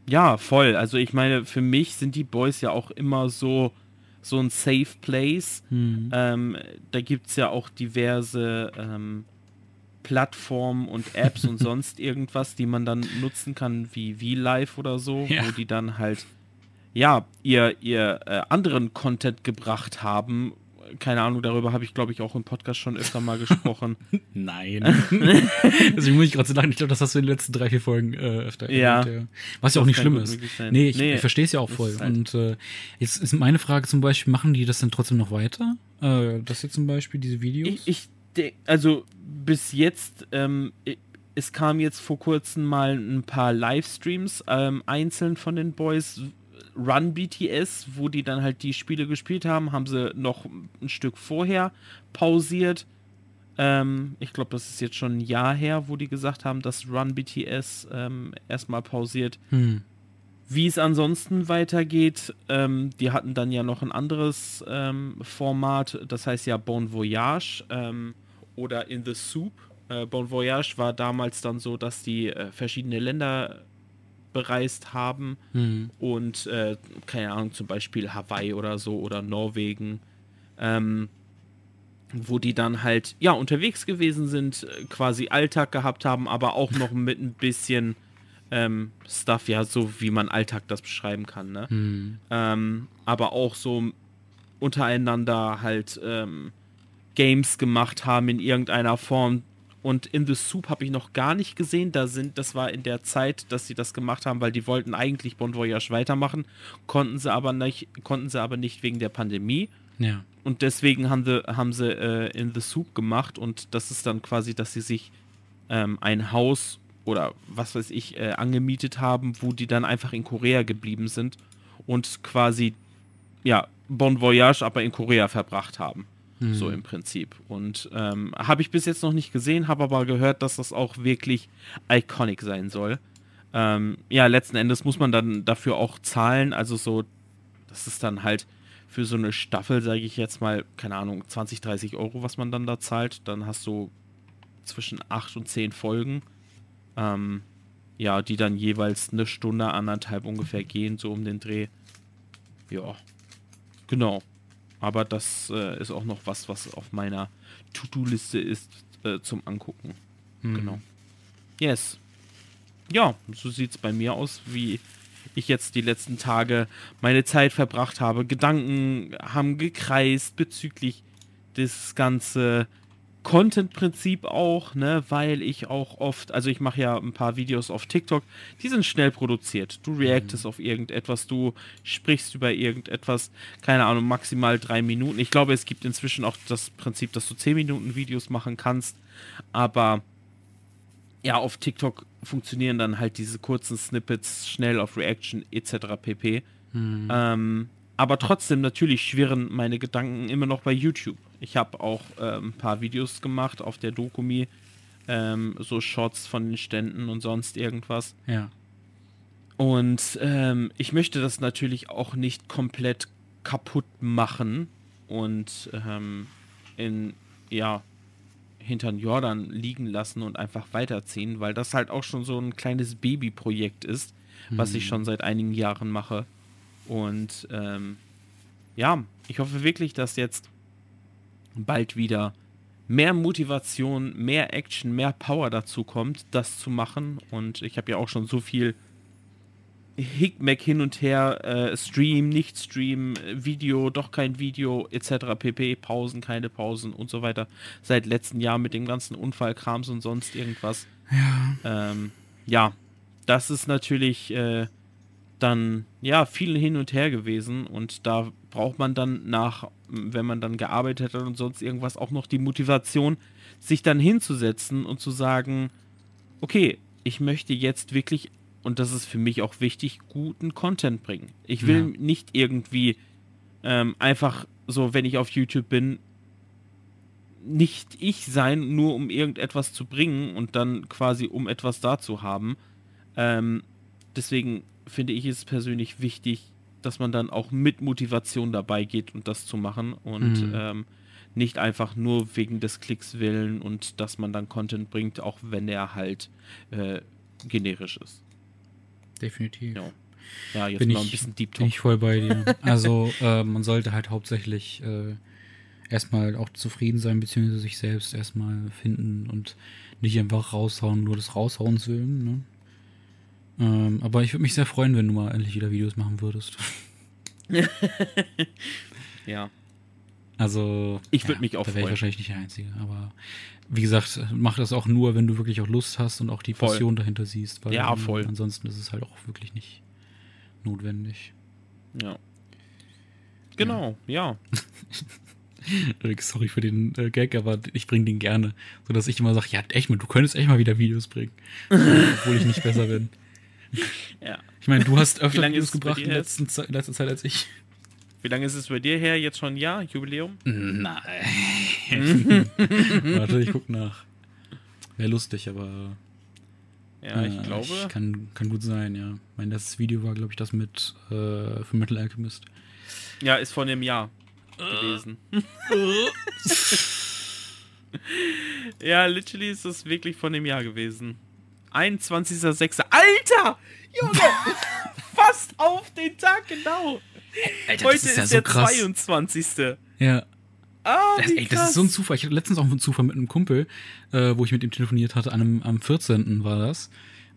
Ja, voll. Also ich meine, für mich sind die Boys ja auch immer so, so ein Safe Place. Hm. Ähm, da gibt es ja auch diverse ähm, Plattformen und Apps und sonst irgendwas, die man dann nutzen kann, wie V-Live oder so, ja. wo die dann halt ja, ihr, ihr äh, anderen Content gebracht haben. Keine Ahnung, darüber habe ich, glaube ich, auch im Podcast schon öfter mal gesprochen. Nein. Deswegen muss ich gerade so lachen. Ich glaube, das hast du in den letzten drei, vier Folgen äh, öfter ja. Erwähnt, ja. Was ja auch nicht schlimm ist. Nee, ich, nee, ich verstehe es ja auch voll. Halt und äh, jetzt ist meine Frage zum Beispiel, machen die das denn trotzdem noch weiter? Äh, das hier zum Beispiel, diese Videos? Ich, ich also bis jetzt, ähm, es kam jetzt vor kurzem mal ein paar Livestreams ähm, einzeln von den Boys. Run BTS, wo die dann halt die Spiele gespielt haben, haben sie noch ein Stück vorher pausiert. Ähm, ich glaube, das ist jetzt schon ein Jahr her, wo die gesagt haben, dass Run BTS ähm, erstmal pausiert. Hm. Wie es ansonsten weitergeht, ähm, die hatten dann ja noch ein anderes ähm, Format, das heißt ja Bon Voyage ähm, oder In the Soup. Äh, bon Voyage war damals dann so, dass die äh, verschiedene Länder bereist haben mhm. und äh, keine Ahnung, zum Beispiel Hawaii oder so oder Norwegen, ähm, wo die dann halt ja unterwegs gewesen sind, äh, quasi Alltag gehabt haben, aber auch noch mit ein bisschen ähm, Stuff, ja, so wie man Alltag das beschreiben kann, ne? Mhm. Ähm, aber auch so untereinander halt ähm, Games gemacht haben in irgendeiner Form. Und in The Soup habe ich noch gar nicht gesehen. Da sind, das war in der Zeit, dass sie das gemacht haben, weil die wollten eigentlich Bon Voyage weitermachen, konnten sie aber nicht, konnten sie aber nicht wegen der Pandemie. Ja. Und deswegen haben sie, haben sie äh, in The Soup gemacht und das ist dann quasi, dass sie sich ähm, ein Haus oder was weiß ich, äh, angemietet haben, wo die dann einfach in Korea geblieben sind und quasi, ja, Bon Voyage aber in Korea verbracht haben. Hm. So im Prinzip. Und ähm, habe ich bis jetzt noch nicht gesehen, habe aber gehört, dass das auch wirklich iconic sein soll. Ähm, ja, letzten Endes muss man dann dafür auch zahlen. Also so, das ist dann halt für so eine Staffel, sage ich jetzt mal, keine Ahnung, 20, 30 Euro, was man dann da zahlt. Dann hast du zwischen 8 und 10 Folgen. Ähm, ja, die dann jeweils eine Stunde, anderthalb ungefähr gehen, so um den Dreh. Ja, genau. Aber das äh, ist auch noch was, was auf meiner To-Do-Liste ist äh, zum Angucken. Mhm. Genau. Yes. Ja, so sieht es bei mir aus, wie ich jetzt die letzten Tage meine Zeit verbracht habe. Gedanken haben gekreist bezüglich des ganzen Content-Prinzip auch, ne, weil ich auch oft, also ich mache ja ein paar Videos auf TikTok, die sind schnell produziert. Du reactest mhm. auf irgendetwas, du sprichst über irgendetwas, keine Ahnung, maximal drei Minuten. Ich glaube, es gibt inzwischen auch das Prinzip, dass du zehn Minuten Videos machen kannst, aber ja, auf TikTok funktionieren dann halt diese kurzen Snippets schnell auf Reaction etc. pp. Mhm. Ähm, aber trotzdem, natürlich schwirren meine Gedanken immer noch bei YouTube. Ich habe auch äh, ein paar Videos gemacht auf der Dokumi, ähm, so Shots von den Ständen und sonst irgendwas. Ja. Und ähm, ich möchte das natürlich auch nicht komplett kaputt machen und ähm, in, ja, hintern Jordan liegen lassen und einfach weiterziehen, weil das halt auch schon so ein kleines Babyprojekt ist, was ich hm. schon seit einigen Jahren mache. Und ähm, ja, ich hoffe wirklich, dass jetzt bald wieder mehr Motivation, mehr Action, mehr Power dazu kommt, das zu machen. Und ich habe ja auch schon so viel Hickmack hin und her, äh, Stream, nicht Stream, Video, doch kein Video, etc. pp, Pausen, keine Pausen und so weiter. Seit letztem Jahr mit dem ganzen Unfallkrams und sonst irgendwas. Ja. Ähm, ja, das ist natürlich äh, dann ja viel hin und her gewesen und da braucht man dann nach, wenn man dann gearbeitet hat und sonst irgendwas, auch noch die Motivation, sich dann hinzusetzen und zu sagen, okay, ich möchte jetzt wirklich, und das ist für mich auch wichtig, guten Content bringen. Ich will Ja. nicht irgendwie ähm, einfach so, wenn ich auf YouTube bin, nicht ich sein, nur um irgendetwas zu bringen und dann quasi um etwas da zu haben. Ähm, deswegen finde ich es persönlich wichtig, dass man dann auch mit Motivation dabei geht und das zu machen und Mhm. ähm, nicht einfach nur wegen des Klicks willen und dass man dann Content bringt, auch wenn er halt äh, generisch ist. Definitiv. Ja, ja jetzt Bin mal ein ich- bisschen Deep Bin Talk. ich voll bei dir. Also, äh, man sollte halt hauptsächlich äh, erstmal auch zufrieden sein, beziehungsweise sich selbst erstmal finden und nicht einfach raushauen, nur des Raushauens willen. Ne? Ähm, aber ich würde mich sehr freuen, wenn du mal endlich wieder Videos machen würdest. Ja, Also. Ich würd mich auch Da wäre ich freuen. wahrscheinlich nicht der Einzige. Aber wie gesagt, mach das auch nur, wenn du wirklich auch Lust hast und auch die Voll. Passion dahinter siehst. Weil Ja, voll. Ansonsten ist es halt auch wirklich nicht notwendig. ja. Genau, ja. Rick, Sorry für den äh, Gag, aber ich bringe den gerne. So dass ich immer sage, ja, echt mal, du könntest echt mal wieder Videos bringen. Obwohl ich nicht besser bin. ja. Ich meine, du hast öfter Videos gebracht in letzten in letzter Zeit als ich. Wie lange ist es bei dir her? Jetzt schon ein Jahr? Jubiläum? Nein. Warte, ich guck nach. Wäre lustig, aber. Ja, ich äh, glaube. kann, kann gut sein, ja. Mein letztes Video war, glaube ich, das mit äh, für Metal Alchemist. Ja, ist von dem Jahr gewesen. ja, literally ist es wirklich von dem Jahr gewesen. 21.06. Alter! Junge! Fast auf den Tag genau! Alter, Heute ist, der 22. Ja. Ah, Das, ey, das krass. ist so ein Zufall. Ich hatte letztens auch einen Zufall mit einem Kumpel, äh, wo ich mit ihm telefoniert hatte. An einem, am 14. war das.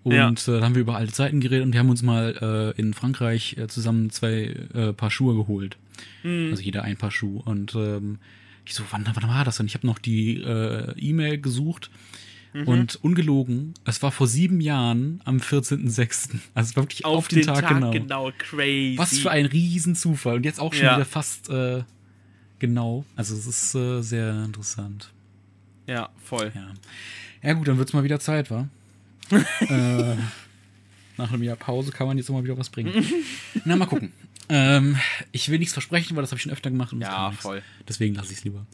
Und Ja. äh, da haben wir über alte Zeiten geredet und wir haben uns mal äh, in Frankreich äh, zusammen zwei äh, Paar Schuhe geholt. Hm. Also jeder ein Paar Schuhe. Und ähm, ich so, wann, wann war das denn? Ich habe noch die äh, E-Mail gesucht. Mhm. Und ungelogen, es war vor sieben Jahren am 14.06. Also es war wirklich auf, den, Tag, genau. crazy. Was für ein Riesenzufall. Und jetzt auch schon Ja. wieder fast äh, genau. Also es ist äh, sehr interessant. Ja, voll. Ja. Ja gut, dann wird's mal wieder Zeit, wa? äh, nach einem Jahr Pause kann man jetzt auch mal wieder was bringen. Na, mal gucken. Ähm, ich will nichts versprechen, weil das habe ich schon öfter gemacht. Ja, voll. Deswegen lasse ich es lieber.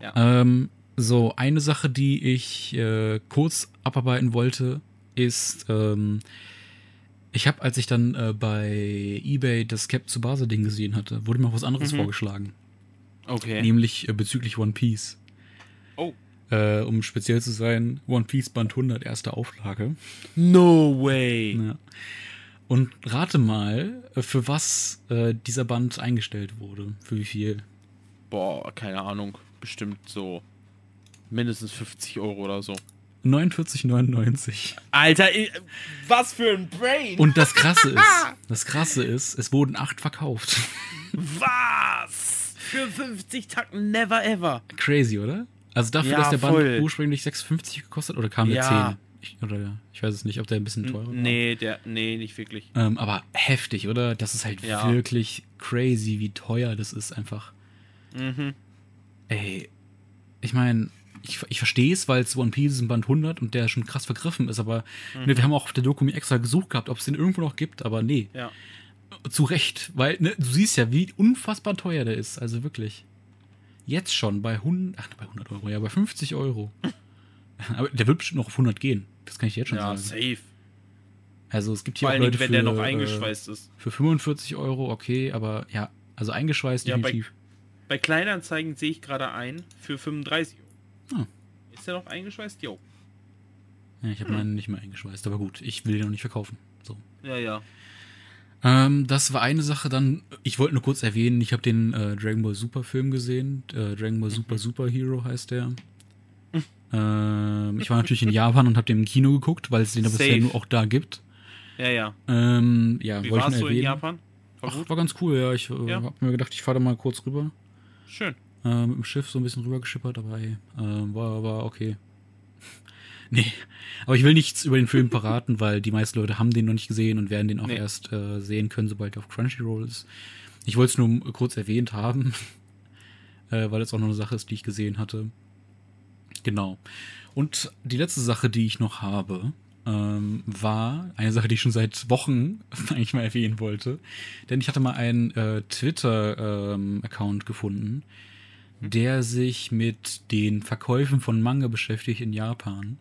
Ja. Ähm, so, eine Sache, die ich äh, kurz abarbeiten wollte, ist, ähm, ich habe, als ich dann äh, bei eBay das Cap zu Base-Ding gesehen hatte, wurde mir auch was anderes Mhm. vorgeschlagen. Okay. Nämlich äh, bezüglich One Piece. Oh. Äh, um speziell zu sein, One Piece Band 100, erste Auflage. No way. Ja. Und rate mal, äh, für was äh, dieser Band eingestellt wurde. Für wie viel? Boah, keine Ahnung. Bestimmt so mindestens 50 Euro oder so. 49,99. Alter, was für ein Brain. Und das Krasse ist, das Krasse ist, es wurden acht verkauft. was? Für 50 Tacken never ever. Crazy, oder? Also dafür, Ja, dass der Band voll. ursprünglich 6,50 gekostet oder kam der Ja. 10? Ich, oder ich weiß es nicht, ob der ein bisschen teurer war. Nee, der, nee, nicht wirklich. Ähm, aber heftig, oder? Das ist halt Ja. wirklich crazy, wie teuer das ist einfach. Mhm. Ey, ich meine, ich, ich verstehe es, weil es One Piece ist ein Band 100 und der schon krass vergriffen ist, aber Mhm. ne, wir haben auch auf der Doku extra gesucht gehabt, ob es den irgendwo noch gibt, aber nee, Ja. zu Recht, weil ne, du siehst ja, wie unfassbar teuer der ist, also wirklich. Jetzt schon bei 100, ach, bei 100 Euro, ja, bei 50 Euro. aber der wird bestimmt noch auf 100 gehen, das kann ich jetzt schon Ja, sagen. safe. Also es gibt hier Vor Dingen, Leute wenn für, der noch äh, eingeschweißt ist. für 45 Euro, okay, aber ja, also eingeschweißt Ja, bei- definitiv. Bei Kleinanzeigen sehe ich gerade ein für 35 Euro. Ah. Ist der noch eingeschweißt? Jo. Ja, ich habe meinen nicht mehr eingeschweißt, aber gut, ich will den noch nicht verkaufen. So. Ja, ja. Ähm, das war eine Sache. Dann, ich wollte nur kurz erwähnen, ich habe den äh, Dragon Ball Super Film gesehen. Äh, Dragon Ball Super Super Hero heißt der. ähm, ich war natürlich in Japan und habe den im Kino geguckt, weil es den ja bisher nur auch da gibt. Ja, ja. Ähm, ja, Wie warst du in erwähnen. Japan? War Ach, war ganz cool, ja. Ich äh, Ja. habe mir gedacht, ich fahre da mal kurz rüber. Schön. Äh, mit dem Schiff so ein bisschen rüber geschippert, aber ey, äh, war, war okay. nee, aber ich will nichts über den Film verraten, weil die meisten Leute haben den noch nicht gesehen und werden den auch Nee. erst äh, sehen können, sobald er auf Crunchyroll ist. ich wollte es nur kurz erwähnt haben, äh, weil es auch noch eine Sache ist, die ich gesehen hatte. Genau. Und die letzte Sache, die ich noch habe, ähm, war eine Sache, die ich schon seit Wochen eigentlich mal erwähnen wollte. Denn ich hatte mal einen äh, Twitter-Account ähm, gefunden? Der sich mit den Verkäufen von Manga beschäftigt in Japan.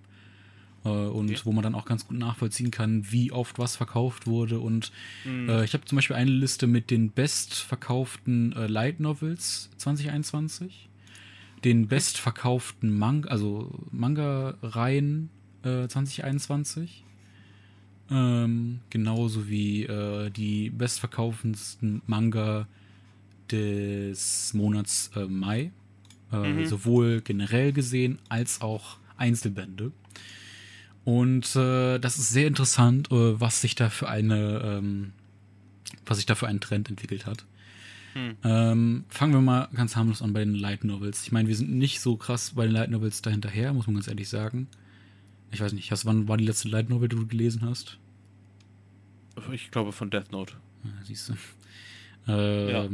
Äh, und okay. wo man dann auch ganz gut nachvollziehen kann, wie oft was verkauft wurde. Und mhm. äh, ich habe zum Beispiel eine Liste mit den bestverkauften äh, Light Novels 2021, den bestverkauften Manga, also Manga-Reihen 2021. Äh, ähm, genauso wie äh, die bestverkaufendsten Manga des Monats äh, Mai. Äh, mhm. Sowohl generell gesehen als auch Einzelbände. Und äh, das ist sehr interessant, äh, was sich da für eine, ähm, was sich da für einen Trend entwickelt hat. Hm. Ähm, fangen wir mal ganz harmlos an bei den Light Novels. Ich meine, wir sind nicht so krass bei den Light Novels dahinterher, muss man ganz ehrlich sagen. Ich weiß nicht, hast, wann war die letzte Light Novel, die du gelesen hast? Ich glaube von Death Note. Ja, siehst du. Ähm, ja.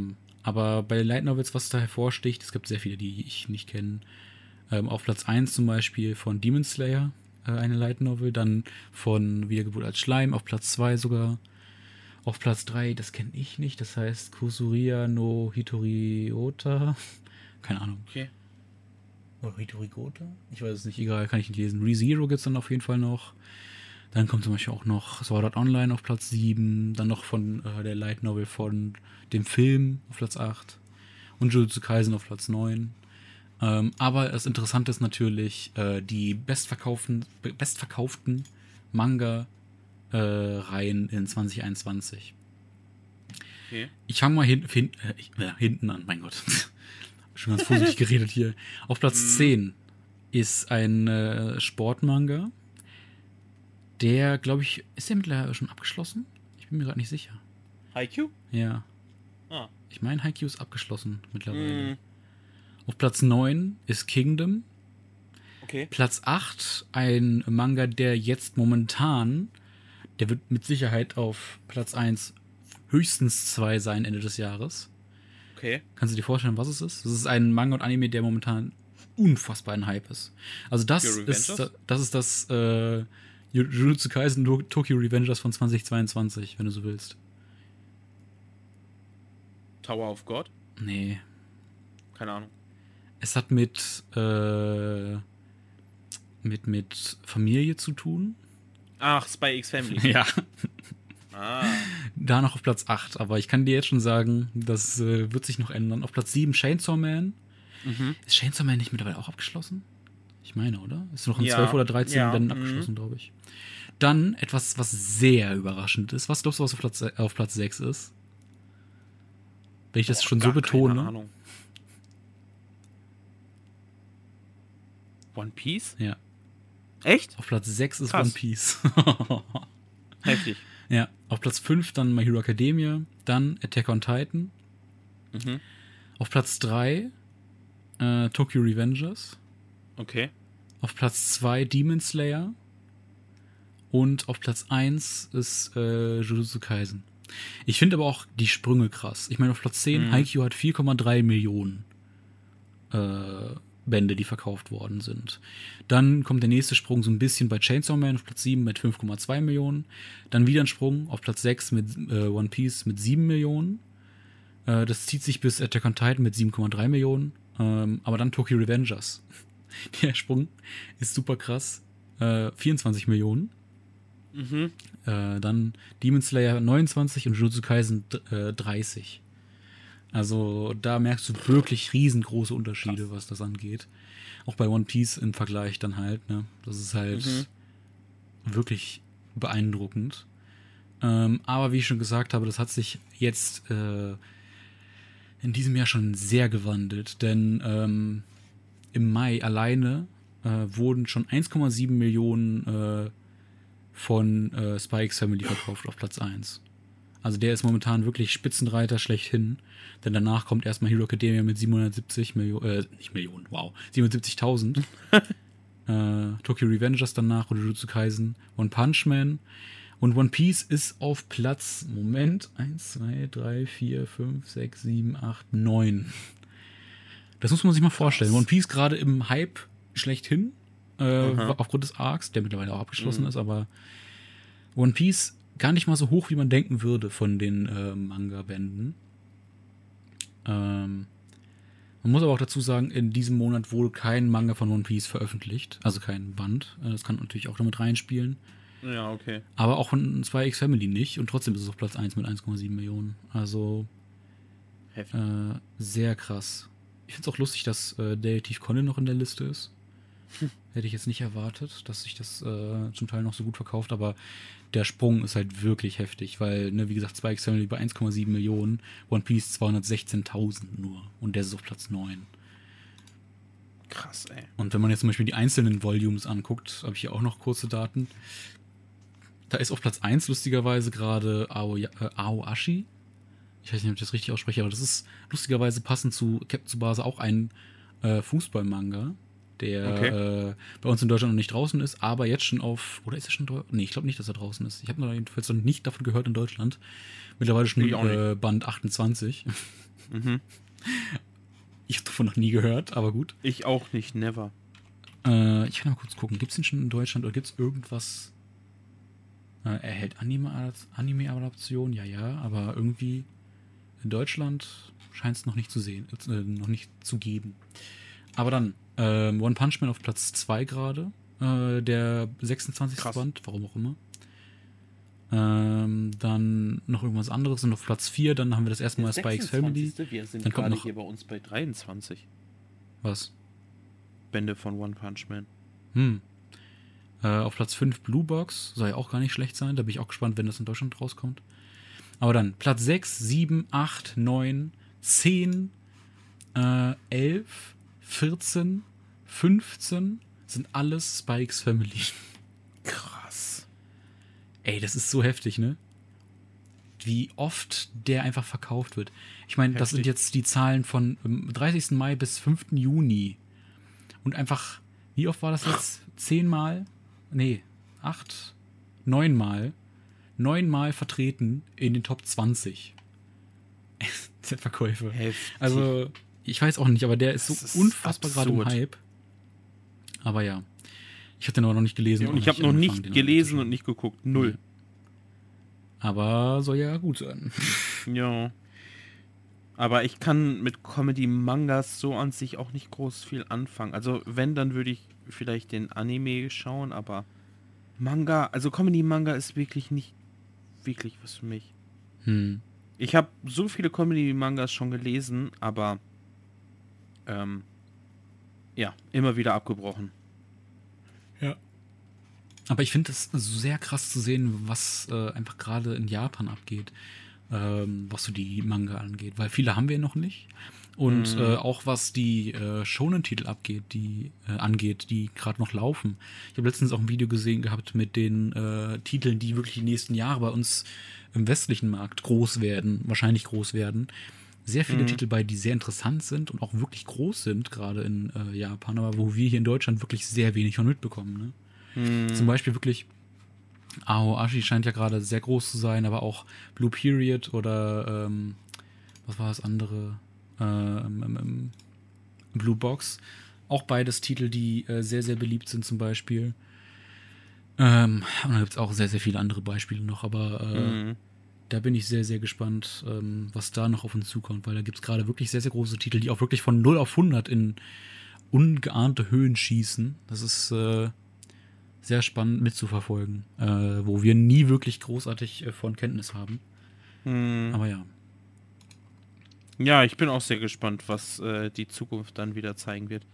Aber bei den Light Novels, was da hervorsticht, es gibt sehr viele, die ich nicht kenne. Ähm, auf Platz 1 zum Beispiel von Demon Slayer, äh, eine Light Novel. Dann von Wiedergeburt als Schleim, auf Platz 2 sogar. Auf Platz 3, das kenne ich nicht, das heißt Kusuria no Hitoriota. Keine Ahnung. Okay. Oder Hitorigota? Ich weiß es nicht, egal, kann ich nicht lesen. ReZero gibt es dann auf jeden Fall noch. Dann kommt zum Beispiel auch noch Sword Art Online auf Platz 7. Dann noch von äh, der Light Novel von dem Film auf Platz 8. Und Jujutsu Kaisen auf Platz 9. Ähm, aber das Interessante ist natürlich äh, die bestverkauften, bestverkauften Manga-Reihen äh, in 2021. Okay. Ich fange mal hin, hin, äh, hinten an, mein Gott. schon ganz vorsichtig geredet hier. Auf Platz 10 mhm. ist ein äh, Sportmanga. Der, glaube ich, ist der mittlerweile schon abgeschlossen? Ich bin mir gerade nicht sicher. Haikyuu? Ja. Ah. Ich meine, Haikyuu ist abgeschlossen mittlerweile. Mm. Auf Platz 9 ist Kingdom. Okay. Platz 8 ein Manga, der jetzt momentan, der wird mit Sicherheit auf Platz 1 höchstens 2 sein Ende des Jahres. Okay. Kannst du dir vorstellen, was es ist? Das ist ein Manga und Anime, der momentan unfassbar ein Hype ist. Also das ist das ist das äh, Jujutsu Kaisen Tokyo Revengers von 2022, wenn du so willst. Tower of God? Nee. Keine Ahnung. Es hat mit äh, mit mit Familie zu tun. Ach, Spy X Family. ja. Ah. Da noch auf Platz 8, aber ich kann dir jetzt schon sagen, das äh, wird sich noch ändern. Auf Platz 7 Chainsaw Man. Mhm. Ist Chainsaw Man nicht mittlerweile auch abgeschlossen? Ich meine, oder? Ist noch in ja. 12 oder 13 ja. Bänden mhm. abgeschlossen, glaube ich. Dann etwas, was sehr überraschend ist. Was glaubst du, was auf Platz, auf Platz 6 ist? Wenn ich das oh, schon so betone. Keine Ahnung. One Piece? Ja. Echt? Auf Platz 6 ist Krass. One Piece. Heftig. Ja, auf Platz 5 dann My Hero Academia, dann Attack on Titan. Mhm. Auf Platz 3 äh, Tokyo Revengers. Okay. Auf Platz 2 Demon Slayer. Und auf Platz 1 ist äh, Jujutsu Kaisen. Ich finde aber auch die Sprünge krass. Ich meine, auf Platz 10, mhm. Haikyuu hat 4,3 Millionen äh, Bände, die verkauft worden sind. Dann kommt der nächste Sprung so ein bisschen bei Chainsaw Man auf Platz 7 mit 5,2 Millionen. Dann wieder ein Sprung auf Platz 6 mit äh, One Piece mit 7 Millionen. Äh, das zieht sich bis Attack on Titan mit 7,3 Millionen. Ähm, aber dann Tokyo Revengers. der Sprung ist super krass. Äh, 24 Millionen. Mhm. Äh, dann Demon Slayer 29 und Jujutsu Kaisen 30. Also da merkst du wirklich riesengroße Unterschiede, Krass. was das angeht. Auch bei One Piece im Vergleich dann halt, ne? Das ist halt mhm. wirklich beeindruckend. Ähm, aber wie ich schon gesagt habe, das hat sich jetzt äh, in diesem Jahr schon sehr gewandelt, denn ähm, im Mai alleine äh, wurden schon 1,7 Millionen äh, von äh, Spikes Family verkauft auf Platz 1. Also der ist momentan wirklich Spitzenreiter schlechthin. Denn danach kommt erstmal Hero Academia mit 770 Millionen, äh, nicht Millionen, wow, 77.000. äh, Tokyo Revengers danach Jujutsu Kaisen, One Punch Man. Und One Piece ist auf Platz, Moment, 1, 2, 3, 4, 5, 6, 7, 8, 9. Das muss man sich mal vorstellen. One Piece gerade im Hype schlechthin, äh, aufgrund des Arcs, der mittlerweile auch abgeschlossen Mhm. ist, aber One Piece gar nicht mal so hoch, wie man denken würde von den äh, Manga-Bänden. Ähm, man muss aber auch dazu sagen, in diesem Monat wurde kein Manga von One Piece veröffentlicht, also kein Band. Äh, Das kann natürlich auch damit reinspielen. Ja, okay. Aber auch von 2X Family nicht und trotzdem ist es auf Platz 1 mit 1,7 Millionen. Also äh, sehr krass. Ich finde es auch lustig, dass äh, Detective Conan noch in der Liste ist. Hätte ich jetzt nicht erwartet, dass sich das äh, zum Teil noch so gut verkauft, aber der Sprung ist halt wirklich heftig, weil, ne, wie gesagt, 2X Family bei 1,7 Millionen, One Piece 216.000 nur und der ist auf Platz 9. Krass, ey. Und wenn man jetzt zum Beispiel die einzelnen Volumes anguckt, habe ich hier auch noch kurze Daten. Da ist auf Platz 1 lustigerweise gerade Aoya- äh, Aoashi. Ich weiß nicht, ob ich das richtig ausspreche, aber das ist lustigerweise passend zu Captain Tsubasa auch ein äh, Fußballmanga, der Okay. äh, bei uns in Deutschland noch nicht draußen ist, aber jetzt schon auf. Oder ist er schon draußen? Nee, ich glaube nicht, dass er draußen ist. Ich habe noch jedenfalls noch nicht davon gehört in Deutschland. Mittlerweile schon äh, Band 28. Mhm. Ich habe davon noch nie gehört, aber gut. Ich auch nicht, never. Äh, ich kann mal kurz gucken. Gibt es den schon in Deutschland oder gibt es irgendwas? Äh, erhält Anime- Anime-Adaption? ja, ja, aber irgendwie in Deutschland scheint es noch nicht zu sehen, äh, noch nicht zu geben. Aber dann, ähm, One Punch Man auf Platz 2 gerade, äh, der 26. Krass. Band, warum auch immer. Ähm, dann noch irgendwas anderes und auf Platz 4, dann haben wir das erste Mal Spikes Family. Wir sind Dann kommt noch- hier bei uns bei 23 Was? Bände von One Punch Man. Hm. Äh, auf Platz 5 Blue Box. Soll ja auch gar nicht schlecht sein. Da bin ich auch gespannt, wenn das in Deutschland rauskommt. Aber dann Platz 6, 7, 8, 9, 10, äh, 11, 14, 15 sind alles Spikes Family. Krass. Ey, das ist so heftig, ne? Wie oft der einfach verkauft wird. Ich meine, das sind jetzt die Zahlen von ähm, 30. Mai bis 5. Juni. Und einfach, wie oft war das jetzt? Zehnmal? Nee, acht, neunmal. Neunmal vertreten in den Top 20. der Verkäufe. Heftig. Also, ich weiß auch nicht, aber der ist so ist unfassbar gerade im absurd. Hype. Aber ja. Ich habe den aber noch nicht gelesen. Ja, und ich habe noch nicht gelesen und nicht geguckt. Null. Aber soll ja gut sein. Ja. Aber ich kann mit Comedy-Mangas so an sich auch nicht groß viel anfangen. Also, wenn, dann würde ich vielleicht den Anime schauen, aber Manga, also Comedy-Manga ist wirklich nicht wirklich was für mich. Hm. Ich habe so viele Comedy-Mangas schon gelesen, aber ähm, ja, immer wieder abgebrochen. Ja. Aber ich finde es sehr krass zu sehen, was äh, einfach gerade in Japan abgeht, ähm, was so die Manga angeht. Weil viele haben wir noch nicht. Und Mhm. äh, auch was die äh, Shonen-Titel abgeht, die äh, angeht, die gerade noch laufen. Ich habe letztens auch ein Video gesehen gehabt mit den äh, Titeln, die wirklich die nächsten Jahre bei uns im westlichen Markt groß werden, wahrscheinlich groß werden. Sehr viele Mhm. Titel bei, die sehr interessant sind und auch wirklich groß sind, gerade in äh, Japan, aber wo wir hier in Deutschland wirklich sehr wenig von mitbekommen. Ne? Hm, Zum Beispiel wirklich Aoashi scheint ja gerade sehr groß zu sein, aber auch Blue Period oder ähm, was war das andere? Ähm, Blue Box. Auch beides Titel, die äh, sehr, sehr beliebt sind zum Beispiel. Ähm, und da gibt es auch sehr, sehr viele andere Beispiele noch, aber äh, hm. da bin ich sehr, sehr gespannt, ähm, was da noch auf uns zukommt, weil da gibt es gerade wirklich sehr, sehr große Titel, die auch wirklich von 0 auf 100 in ungeahnte Höhen schießen. Das ist äh, sehr spannend mitzuverfolgen, äh, wo wir nie wirklich großartig äh, von Kenntnis haben. Hm. Aber ja. Ja, ich bin auch sehr gespannt, was äh, die Zukunft dann wieder zeigen wird.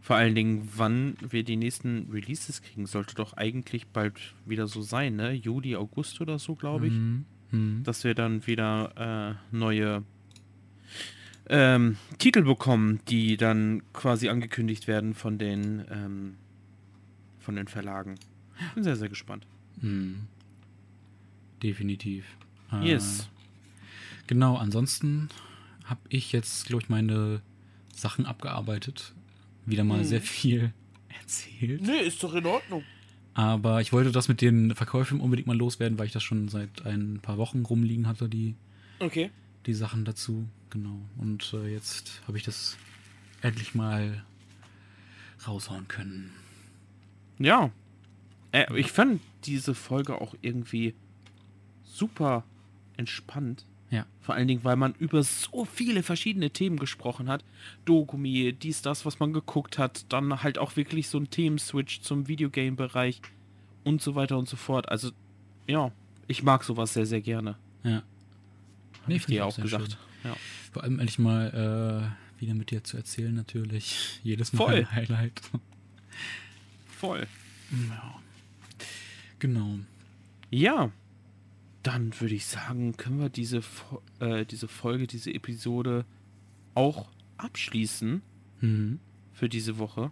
Vor allen Dingen, wann wir die nächsten Releases kriegen, sollte doch eigentlich bald wieder so sein, ne? Juli, August oder so, glaube ich. Mhm. Mhm. Dass wir dann wieder äh, neue ähm, Titel bekommen, die dann quasi angekündigt werden von den, ähm, von den Verlagen. Bin sehr, sehr gespannt. Mhm. Definitiv. Äh, Yes. Genau, ansonsten habe ich jetzt, glaube ich, meine Sachen abgearbeitet. Wieder mal Mhm. sehr viel erzählt. Nee, ist doch in Ordnung. Aber ich wollte das mit den Verkäufen unbedingt mal loswerden, weil ich das schon seit ein paar Wochen rumliegen hatte, die, Okay. die Sachen dazu. Genau. Und äh, jetzt habe ich das endlich mal raushauen können. Ja. Äh, ich fand diese Folge auch irgendwie super entspannt. Ja. Vor allen Dingen, weil man über so viele verschiedene Themen gesprochen hat. Dokumi, dies, das, was man geguckt hat. Dann halt auch wirklich so ein Themenswitch zum Videogame-Bereich und so weiter und so fort. Also, ja, ich mag sowas sehr, sehr gerne. Ja. Hab Nee, ich dir auch auch gesagt. Ja. Vor allem endlich mal äh, wieder mit dir zu erzählen, natürlich. Jedes Mal Voll. ein Highlight. Voll. Ja. Genau. Ja, dann würde ich sagen, können wir diese, äh, diese Folge, diese Episode auch abschließen Mhm. für diese Woche.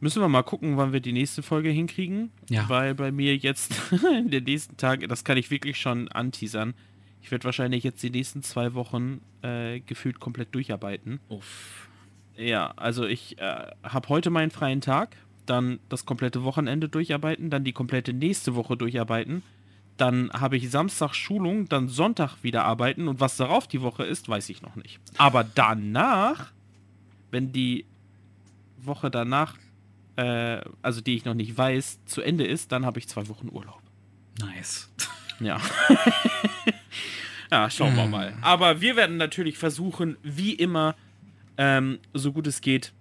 Müssen wir mal gucken, wann wir die nächste Folge hinkriegen. Ja. Weil bei mir jetzt in den nächsten Tagen, das kann ich wirklich schon anteasern. Ich werde wahrscheinlich jetzt die nächsten zwei Wochen äh, gefühlt komplett durcharbeiten. Uff. Ja, also ich äh, habe heute meinen freien Tag, dann das komplette Wochenende durcharbeiten, dann die komplette nächste Woche durcharbeiten. Dann habe ich Samstag Schulung, dann Sonntag wieder arbeiten und was darauf die Woche ist, weiß ich noch nicht. Aber danach, wenn die Woche danach, äh, also die ich noch nicht weiß, zu Ende ist, dann habe ich zwei Wochen Urlaub. Nice. Ja. ja, schauen wir mal. Aber wir werden natürlich versuchen, wie immer, ähm, so gut es geht,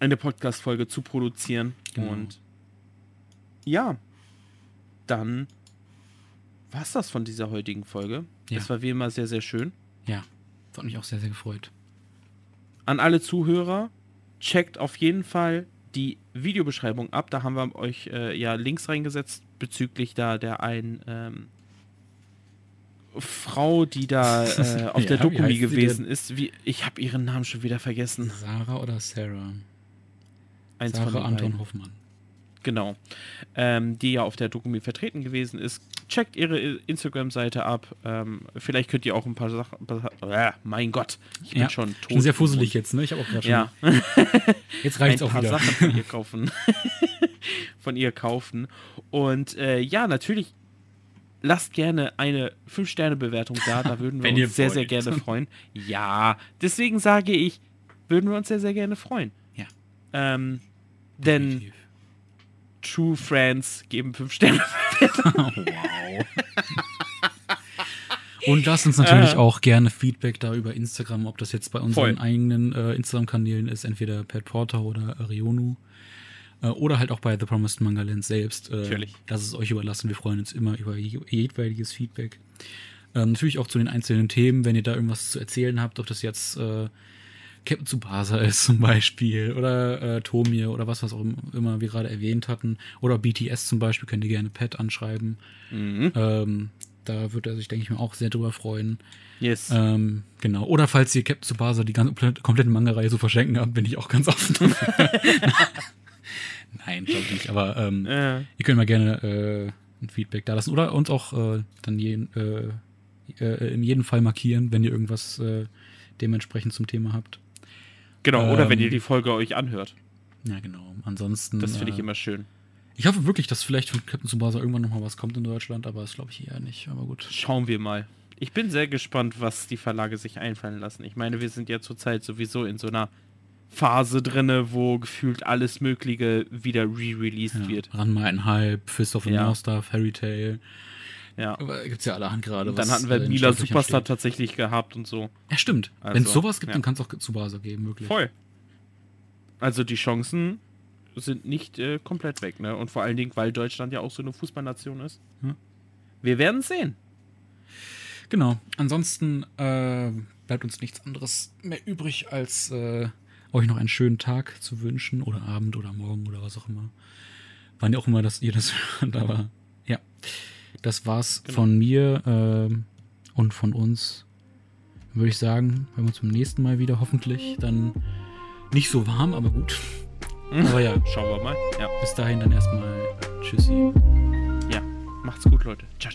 eine Podcast-Folge zu produzieren. Genau. Und ja, dann war es das von dieser heutigen Folge. Ja. Das war wie immer sehr, sehr schön. Ja. Das hat mich auch sehr, sehr gefreut. An alle Zuhörer, checkt auf jeden Fall die Videobeschreibung ab. Da haben wir euch äh, ja Links reingesetzt bezüglich da der einen ähm, Frau, die da äh, auf Ja, der Dokumi gewesen ist. Wie, ich habe ihren Namen schon wieder vergessen. Sarah oder Sarah? Eins Sarah Anton. Hoffmann. Genau. Ähm, die ja auf der Dokumi vertreten gewesen ist. Checkt ihre Instagram-Seite ab. Ähm, vielleicht könnt ihr auch ein paar Sachen. Äh, mein Gott, ich bin Ja, schon Ich tot. bin sehr fusselig jetzt, ne? Ich habe auch gerade schon. Ja. Jetzt ein reicht's auch paar wieder. Sachen von ihr kaufen. von ihr kaufen. Und äh, ja, natürlich lasst gerne eine 5-Sterne-Bewertung da. Da würden wir uns sehr, sehr gerne freuen. Ja, deswegen sage ich, würden wir uns sehr, sehr gerne freuen. Ja. Ähm, denn Definitiv. True Friends geben 5 Sterne. wow. Und lasst uns natürlich Äh. auch gerne Feedback da über Instagram, ob das jetzt bei unseren Voll. eigenen äh, Instagram-Kanälen ist, entweder Pat Porter oder Arionu. Äh, oder halt auch bei The Promised Manga Land selbst. Äh, Natürlich. Das ist euch überlassen. Wir freuen uns immer über je- jedweiliges Feedback. Ähm, natürlich auch zu den einzelnen Themen, wenn ihr da irgendwas zu erzählen habt, ob das jetzt äh, Captain Tsubasa ist zum Beispiel oder äh, Tomir oder was, was auch im- immer wir gerade erwähnt hatten. Oder BTS zum Beispiel, könnt ihr gerne Pat anschreiben. Mhm. Ähm, da wird er sich, denke ich mal, auch sehr drüber freuen. Yes. Ähm, genau. Oder falls ihr Captain Tsubasa die ganze komplette Manga-Reihe so verschenken habt, bin ich auch ganz offen. Nein, glaube ich nicht. Aber ähm, Äh, ihr könnt mal gerne äh, ein Feedback da lassen. Oder uns auch äh, dann jeden, äh, äh, in jedem Fall markieren, wenn ihr irgendwas äh, dementsprechend zum Thema habt. Genau, oder wenn ähm, ihr die Folge euch anhört. Ja, genau. Ansonsten. Das finde ich äh, immer schön. Ich hoffe wirklich, dass vielleicht von Captain Tsubasa irgendwann noch mal was kommt in Deutschland, aber das glaube ich eher nicht. Aber gut. Schauen wir mal. Ich bin sehr gespannt, was die Verlage sich einfallen lassen. Ich meine, wir sind ja zurzeit sowieso in so einer Phase drinne, wo gefühlt alles Mögliche wieder re-released Ja. wird. Ranma einhalb, Fist of the Ja. North Star, Fairy Tail. Ja. Aber gibt's ja allerhand gerade. Und dann hatten wir äh, Mila Superstar steht. tatsächlich gehabt und so. Ja, stimmt. Also, Wenn es sowas gibt, ja. dann kann es auch Tsubasa geben, wirklich. Voll. Also die Chancen sind nicht äh, komplett weg, ne? Und vor allen Dingen, weil Deutschland ja auch so eine Fußballnation ist. Ja. Wir werden sehen. Genau. Ansonsten äh, bleibt uns nichts anderes mehr übrig, als äh, euch noch einen schönen Tag zu wünschen oder Abend oder Morgen oder was auch immer. Wann auch immer, dass ihr das hört, aber ja. Das war's genau. von mir äh, und von uns. Würde ich sagen, wenn wir uns zum nächsten Mal wieder hoffentlich dann nicht so warm, aber gut. Aber ja. Schauen wir mal. Ja. Bis dahin dann erstmal Tschüssi. Ja, macht's gut, Leute. Ciao.